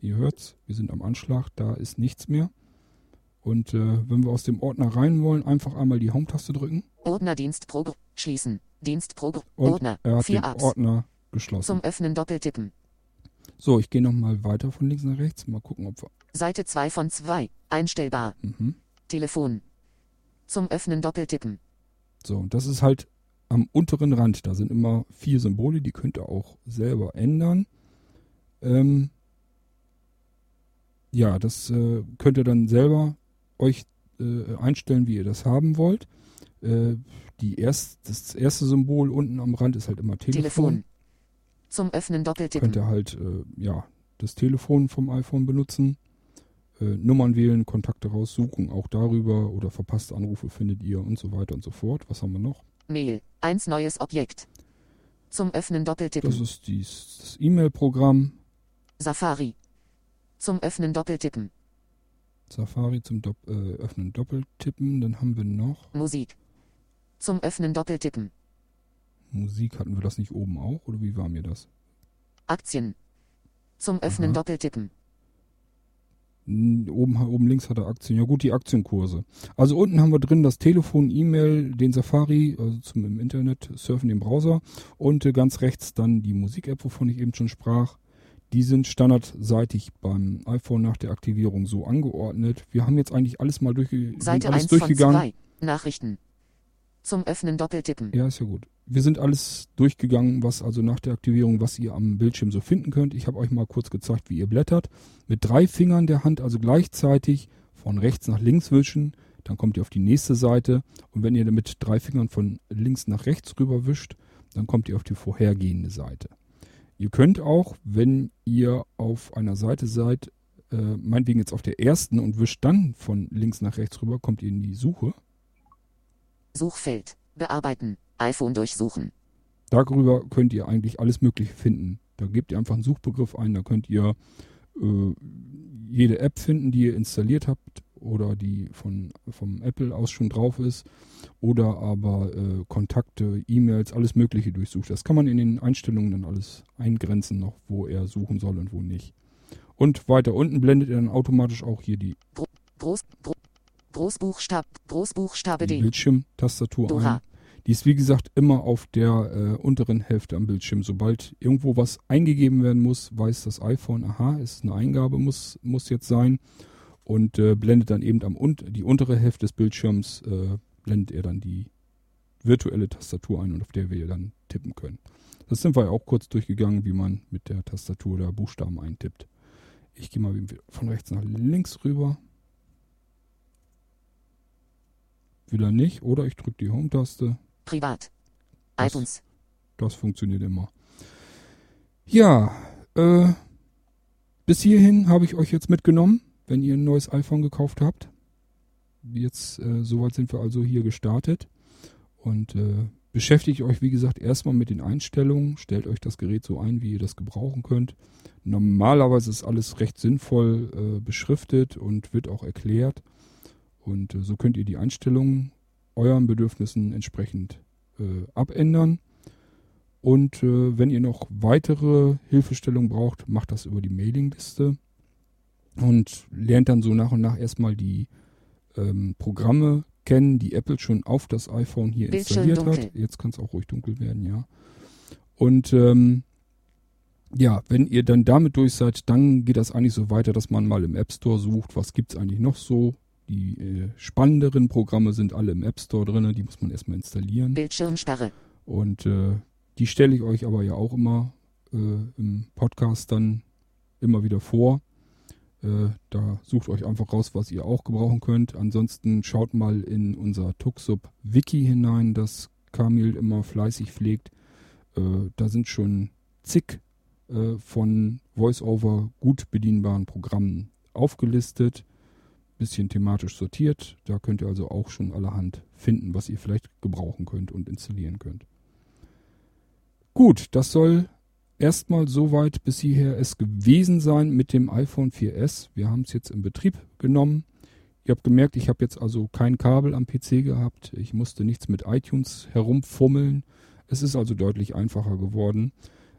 Speaker 2: Ihr hört's, wir sind am Anschlag, da ist nichts mehr. Und äh, wenn wir aus dem Ordner rein wollen, einfach einmal die Home-Taste drücken
Speaker 3: Ordner Dienstprogramm. Schließen. Dienstprogramm. Ordner.
Speaker 2: er hat
Speaker 3: 4
Speaker 2: den
Speaker 3: Apps.
Speaker 2: Ordner geschlossen.
Speaker 3: Zum Öffnen doppeltippen.
Speaker 2: So, ich gehe nochmal weiter von links nach rechts. Mal gucken, ob wir...
Speaker 3: Seite 2 von 2. Einstellbar.
Speaker 2: Mhm.
Speaker 3: Telefon. Zum Öffnen doppeltippen.
Speaker 2: So, und das ist halt am unteren Rand. Da sind immer vier Symbole, die könnt ihr auch selber ändern. Ähm, ja, das äh, könnt ihr dann selber euch äh, einstellen, wie ihr das haben wollt. Äh, die erst, das erste Symbol unten am Rand ist halt immer Telefon.
Speaker 3: Telefon. Zum Öffnen
Speaker 2: könnt
Speaker 3: doppeltippen.
Speaker 2: ihr halt äh, ja das Telefon vom iPhone benutzen, äh, Nummern wählen, Kontakte raussuchen, auch darüber oder verpasste Anrufe findet ihr und so weiter und so fort. Was haben wir noch?
Speaker 3: Mail. Eins neues Objekt. Zum Öffnen doppeltippen.
Speaker 2: Das ist dies, das E-Mail-Programm,
Speaker 3: Safari. Zum Öffnen doppeltippen.
Speaker 2: Safari zum Dopp äh, Öffnen Doppeltippen. Dann haben wir noch
Speaker 3: Musik. Zum Öffnen doppeltippen.
Speaker 2: Musik. Hatten wir das nicht oben auch oder wie war mir das?
Speaker 3: Aktien. Zum Öffnen
Speaker 2: Aha.
Speaker 3: doppeltippen.
Speaker 2: Oben, oben links hat er Aktien. Ja gut, die Aktienkurse. Also unten haben wir drin das Telefon, E-Mail, den Safari, also zum im Internet surfen, den Browser. Und äh, ganz rechts dann die Musik-App, wovon ich eben schon sprach. Die sind standardseitig beim iPhone nach der Aktivierung so angeordnet. Wir haben jetzt eigentlich alles mal durchge
Speaker 3: Seite
Speaker 2: alles
Speaker 3: 1 von
Speaker 2: durchgegangen.
Speaker 3: 2. Nachrichten. Zum Öffnen doppeltippen.
Speaker 2: Ja, ist ja gut. Wir sind alles durchgegangen, was also nach der Aktivierung, was ihr am Bildschirm so finden könnt. Ich habe euch mal kurz gezeigt, wie ihr blättert. Mit drei Fingern der Hand, also gleichzeitig von rechts nach links wischen. Dann kommt ihr auf die nächste Seite. Und wenn ihr mit drei Fingern von links nach rechts rüber wischt, dann kommt ihr auf die vorhergehende Seite. Ihr könnt auch, wenn ihr auf einer Seite seid, äh, meinetwegen jetzt auf der ersten und wischt dann von links nach rechts rüber, kommt ihr in die Suche.
Speaker 3: Suchfeld. Bearbeiten. iPhone durchsuchen.
Speaker 2: Darüber könnt ihr eigentlich alles Mögliche finden. Da gebt ihr einfach einen Suchbegriff ein, da könnt ihr äh, jede App finden, die ihr installiert habt oder die von vom Apple aus schon drauf ist oder aber äh, Kontakte, E-Mails, alles Mögliche durchsucht. Das kann man in den Einstellungen dann alles eingrenzen noch, wo er suchen soll und wo nicht. Und weiter unten blendet er dann automatisch auch hier die,
Speaker 3: Groß, Gro Großbuchstab, Großbuchstabe D.
Speaker 2: Bildschirmtastatur ein. Die ist wie gesagt immer auf der äh, unteren Hälfte am Bildschirm. Sobald irgendwo was eingegeben werden muss, weiß das iPhone, aha, ist eine Eingabe, muss, muss jetzt sein. Und äh, blendet dann eben am die untere Hälfte des Bildschirms, äh, blendet er dann die virtuelle Tastatur ein und auf der wir dann tippen können. Das sind wir ja auch kurz durchgegangen, wie man mit der Tastatur da Buchstaben eintippt. Ich gehe mal von rechts nach links rüber. Wieder nicht. Oder ich drücke die Home-Taste.
Speaker 3: Privat.
Speaker 2: Das-
Speaker 3: iTunes.
Speaker 2: Das funktioniert immer. Ja, äh, bis hierhin habe ich euch jetzt mitgenommen, wenn ihr ein neues iPhone gekauft habt. Jetzt, äh, soweit sind wir also hier gestartet. Und äh, beschäftigt euch, wie gesagt, erstmal mit den Einstellungen. Stellt euch das Gerät so ein, wie ihr das gebrauchen könnt. Normalerweise ist alles recht sinnvoll äh, beschriftet und wird auch erklärt. Und äh, so könnt ihr die Einstellungen euren Bedürfnissen entsprechend äh, abändern. Und äh, wenn ihr noch weitere Hilfestellung braucht, macht das über die Mailingliste und lernt dann so nach und nach erstmal die ähm, Programme kennen, die Apple schon auf das iPhone hier
Speaker 3: Bildschirm
Speaker 2: installiert hat.
Speaker 3: dunkel.
Speaker 2: Jetzt kann es auch ruhig dunkel werden, ja. Und ähm, ja, wenn ihr dann damit durch seid, dann geht das eigentlich so weiter, dass man mal im App Store sucht, was gibt's eigentlich noch so. Die äh, spannenderen Programme sind alle im App Store drin, die muss man erstmal installieren.
Speaker 3: Bildschirmsperre.
Speaker 2: Und äh, die stelle ich euch aber ja auch immer äh, im Podcast dann immer wieder vor. Äh, da sucht euch einfach raus, was ihr auch gebrauchen könnt. Ansonsten schaut mal in unser Tuxub Wiki hinein, das Kamil immer fleißig pflegt. Äh, da sind schon zig äh, von VoiceOver gut bedienbaren Programmen aufgelistet, bisschen thematisch sortiert. Da könnt ihr also auch schon allerhand finden, was ihr vielleicht gebrauchen könnt und installieren könnt. Gut, das soll erstmal soweit bis hierher es gewesen sein mit dem iPhone 4S. Wir haben es jetzt in Betrieb genommen. Ihr habt gemerkt, ich habe jetzt also kein Kabel am PC gehabt. Ich musste nichts mit iTunes herumfummeln. Es ist also deutlich einfacher geworden.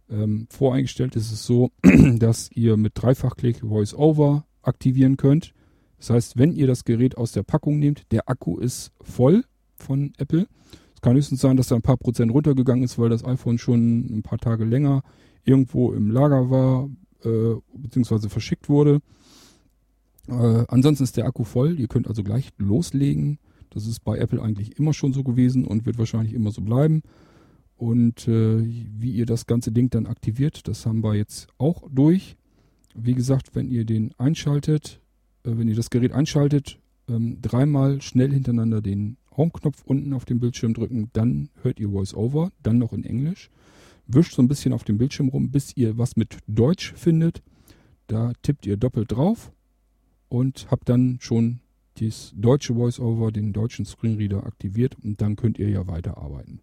Speaker 2: Ähm, voreingestellt ist es so, [clears throat] dass ihr mit Dreifachklick VoiceOver aktivieren könnt. Das heißt, wenn ihr das Gerät aus der Packung nehmt, der Akku ist voll von Apple. Es kann höchstens sein, dass er ein paar Prozent runtergegangen ist, weil das iPhone schon ein paar Tage länger irgendwo im Lager war, äh, beziehungsweise verschickt wurde. Äh, ansonsten ist der Akku voll. Ihr könnt also gleich loslegen. Das ist bei Apple eigentlich immer schon so gewesen und wird wahrscheinlich immer so bleiben. Und äh, wie ihr das ganze Ding dann aktiviert, das haben wir jetzt auch durch. Wie gesagt, wenn ihr den einschaltet, wenn ihr das Gerät einschaltet, ähm, dreimal schnell hintereinander den Home-Knopf unten auf dem Bildschirm drücken, dann hört ihr VoiceOver, dann noch in Englisch. wischt so ein bisschen auf dem Bildschirm rum, bis ihr was mit Deutsch findet. Da tippt ihr doppelt drauf und habt dann schon das deutsche VoiceOver, den deutschen Screenreader aktiviert und dann könnt ihr ja weiterarbeiten.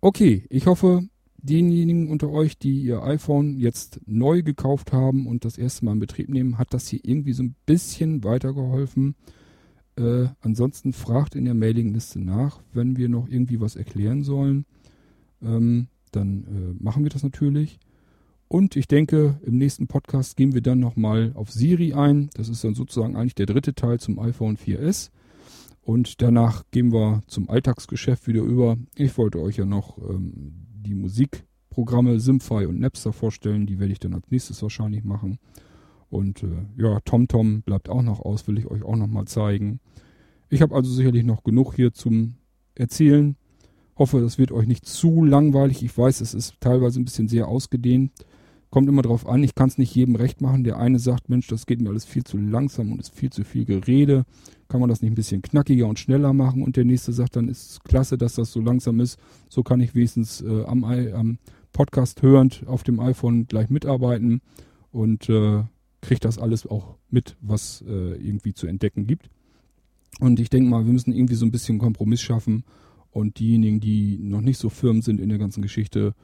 Speaker 2: Okay, ich hoffe, diejenigen unter euch, die ihr iPhone jetzt neu gekauft haben und das erste Mal in Betrieb nehmen, hat das hier irgendwie so ein bisschen weitergeholfen. Äh, ansonsten fragt in der Mailingliste nach, wenn wir noch irgendwie was erklären sollen. Ähm, dann äh, machen wir das natürlich. Und ich denke, im nächsten Podcast gehen wir dann nochmal auf Siri ein. Das ist dann sozusagen eigentlich der dritte Teil zum iPhone 4S. Und danach gehen wir zum Alltagsgeschäft wieder über. Ich wollte euch ja noch ähm, die Musikprogramme Simfy und Napster vorstellen. Die werde ich dann als nächstes wahrscheinlich machen. Und äh, ja, TomTom bleibt auch noch aus, will ich euch auch noch mal zeigen. Ich habe also sicherlich noch genug hier zum Erzählen. Hoffe, das wird euch nicht zu langweilig. Ich weiß, es ist teilweise ein bisschen sehr ausgedehnt. Kommt immer drauf an, ich kann es nicht jedem recht machen. Der eine sagt, Mensch, das geht mir alles viel zu langsam und ist viel zu viel Gerede. Kann man das nicht ein bisschen knackiger und schneller machen? Und der nächste sagt, dann ist es klasse, dass das so langsam ist. So kann ich wenigstens äh, am, am, Podcast hörend auf dem iPhone gleich mitarbeiten und äh, kriege das alles auch mit, was äh, irgendwie zu entdecken gibt. Und ich denke mal, wir müssen irgendwie so ein bisschen Kompromiss schaffen und diejenigen, die noch nicht so firm sind in der ganzen Geschichte,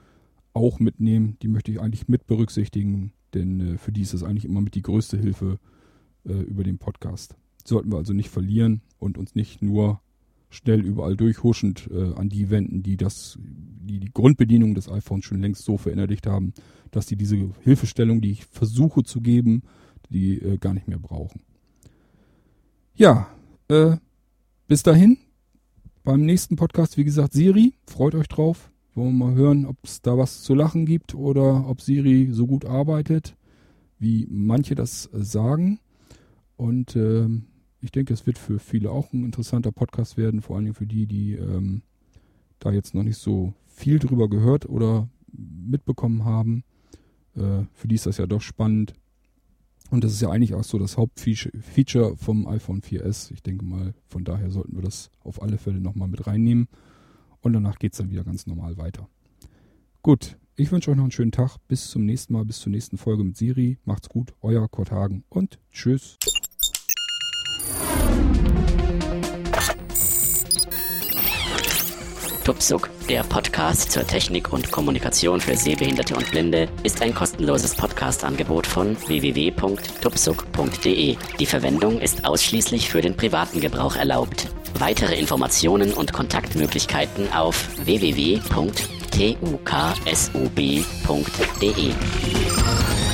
Speaker 2: auch mitnehmen. Die möchte ich eigentlich mit berücksichtigen, denn äh, für die ist das eigentlich immer mit die größte Hilfe äh, über den Podcast. Sollten wir also nicht verlieren und uns nicht nur schnell überall durchhuschend äh, an die wenden, die das, die die Grundbedienung des iPhones schon längst so verinnerlicht haben, dass sie diese Hilfestellung, die ich versuche zu geben, die äh, gar nicht mehr brauchen. Ja, äh, bis dahin. Beim nächsten Podcast, wie gesagt, Siri, freut euch drauf. Wollen wir mal hören, ob es da was zu lachen gibt oder ob Siri so gut arbeitet, wie manche das sagen. Und äh, ich denke, es wird für viele auch ein interessanter Podcast werden, vor allen Dingen für die, die ähm, da jetzt noch nicht so viel drüber gehört oder mitbekommen haben. Äh, für die ist das ja doch spannend. Und das ist ja eigentlich auch so das Hauptfeature vom iPhone 4S. Ich denke mal, von daher sollten wir das auf alle Fälle nochmal mit reinnehmen. Und danach geht es dann wieder ganz normal weiter. Gut, ich wünsche euch noch einen schönen Tag. Bis zum nächsten Mal, bis zur nächsten Folge mit Siri. Macht's gut, euer Kurt Hagen und tschüss.
Speaker 1: Tupsuk, der Podcast zur Technik und Kommunikation für Sehbehinderte und Blinde, ist ein kostenloses Podcast-Angebot von www.tupsuk.de. Die Verwendung ist ausschließlich für den privaten Gebrauch erlaubt. Weitere Informationen und Kontaktmöglichkeiten auf www.tuksob.de.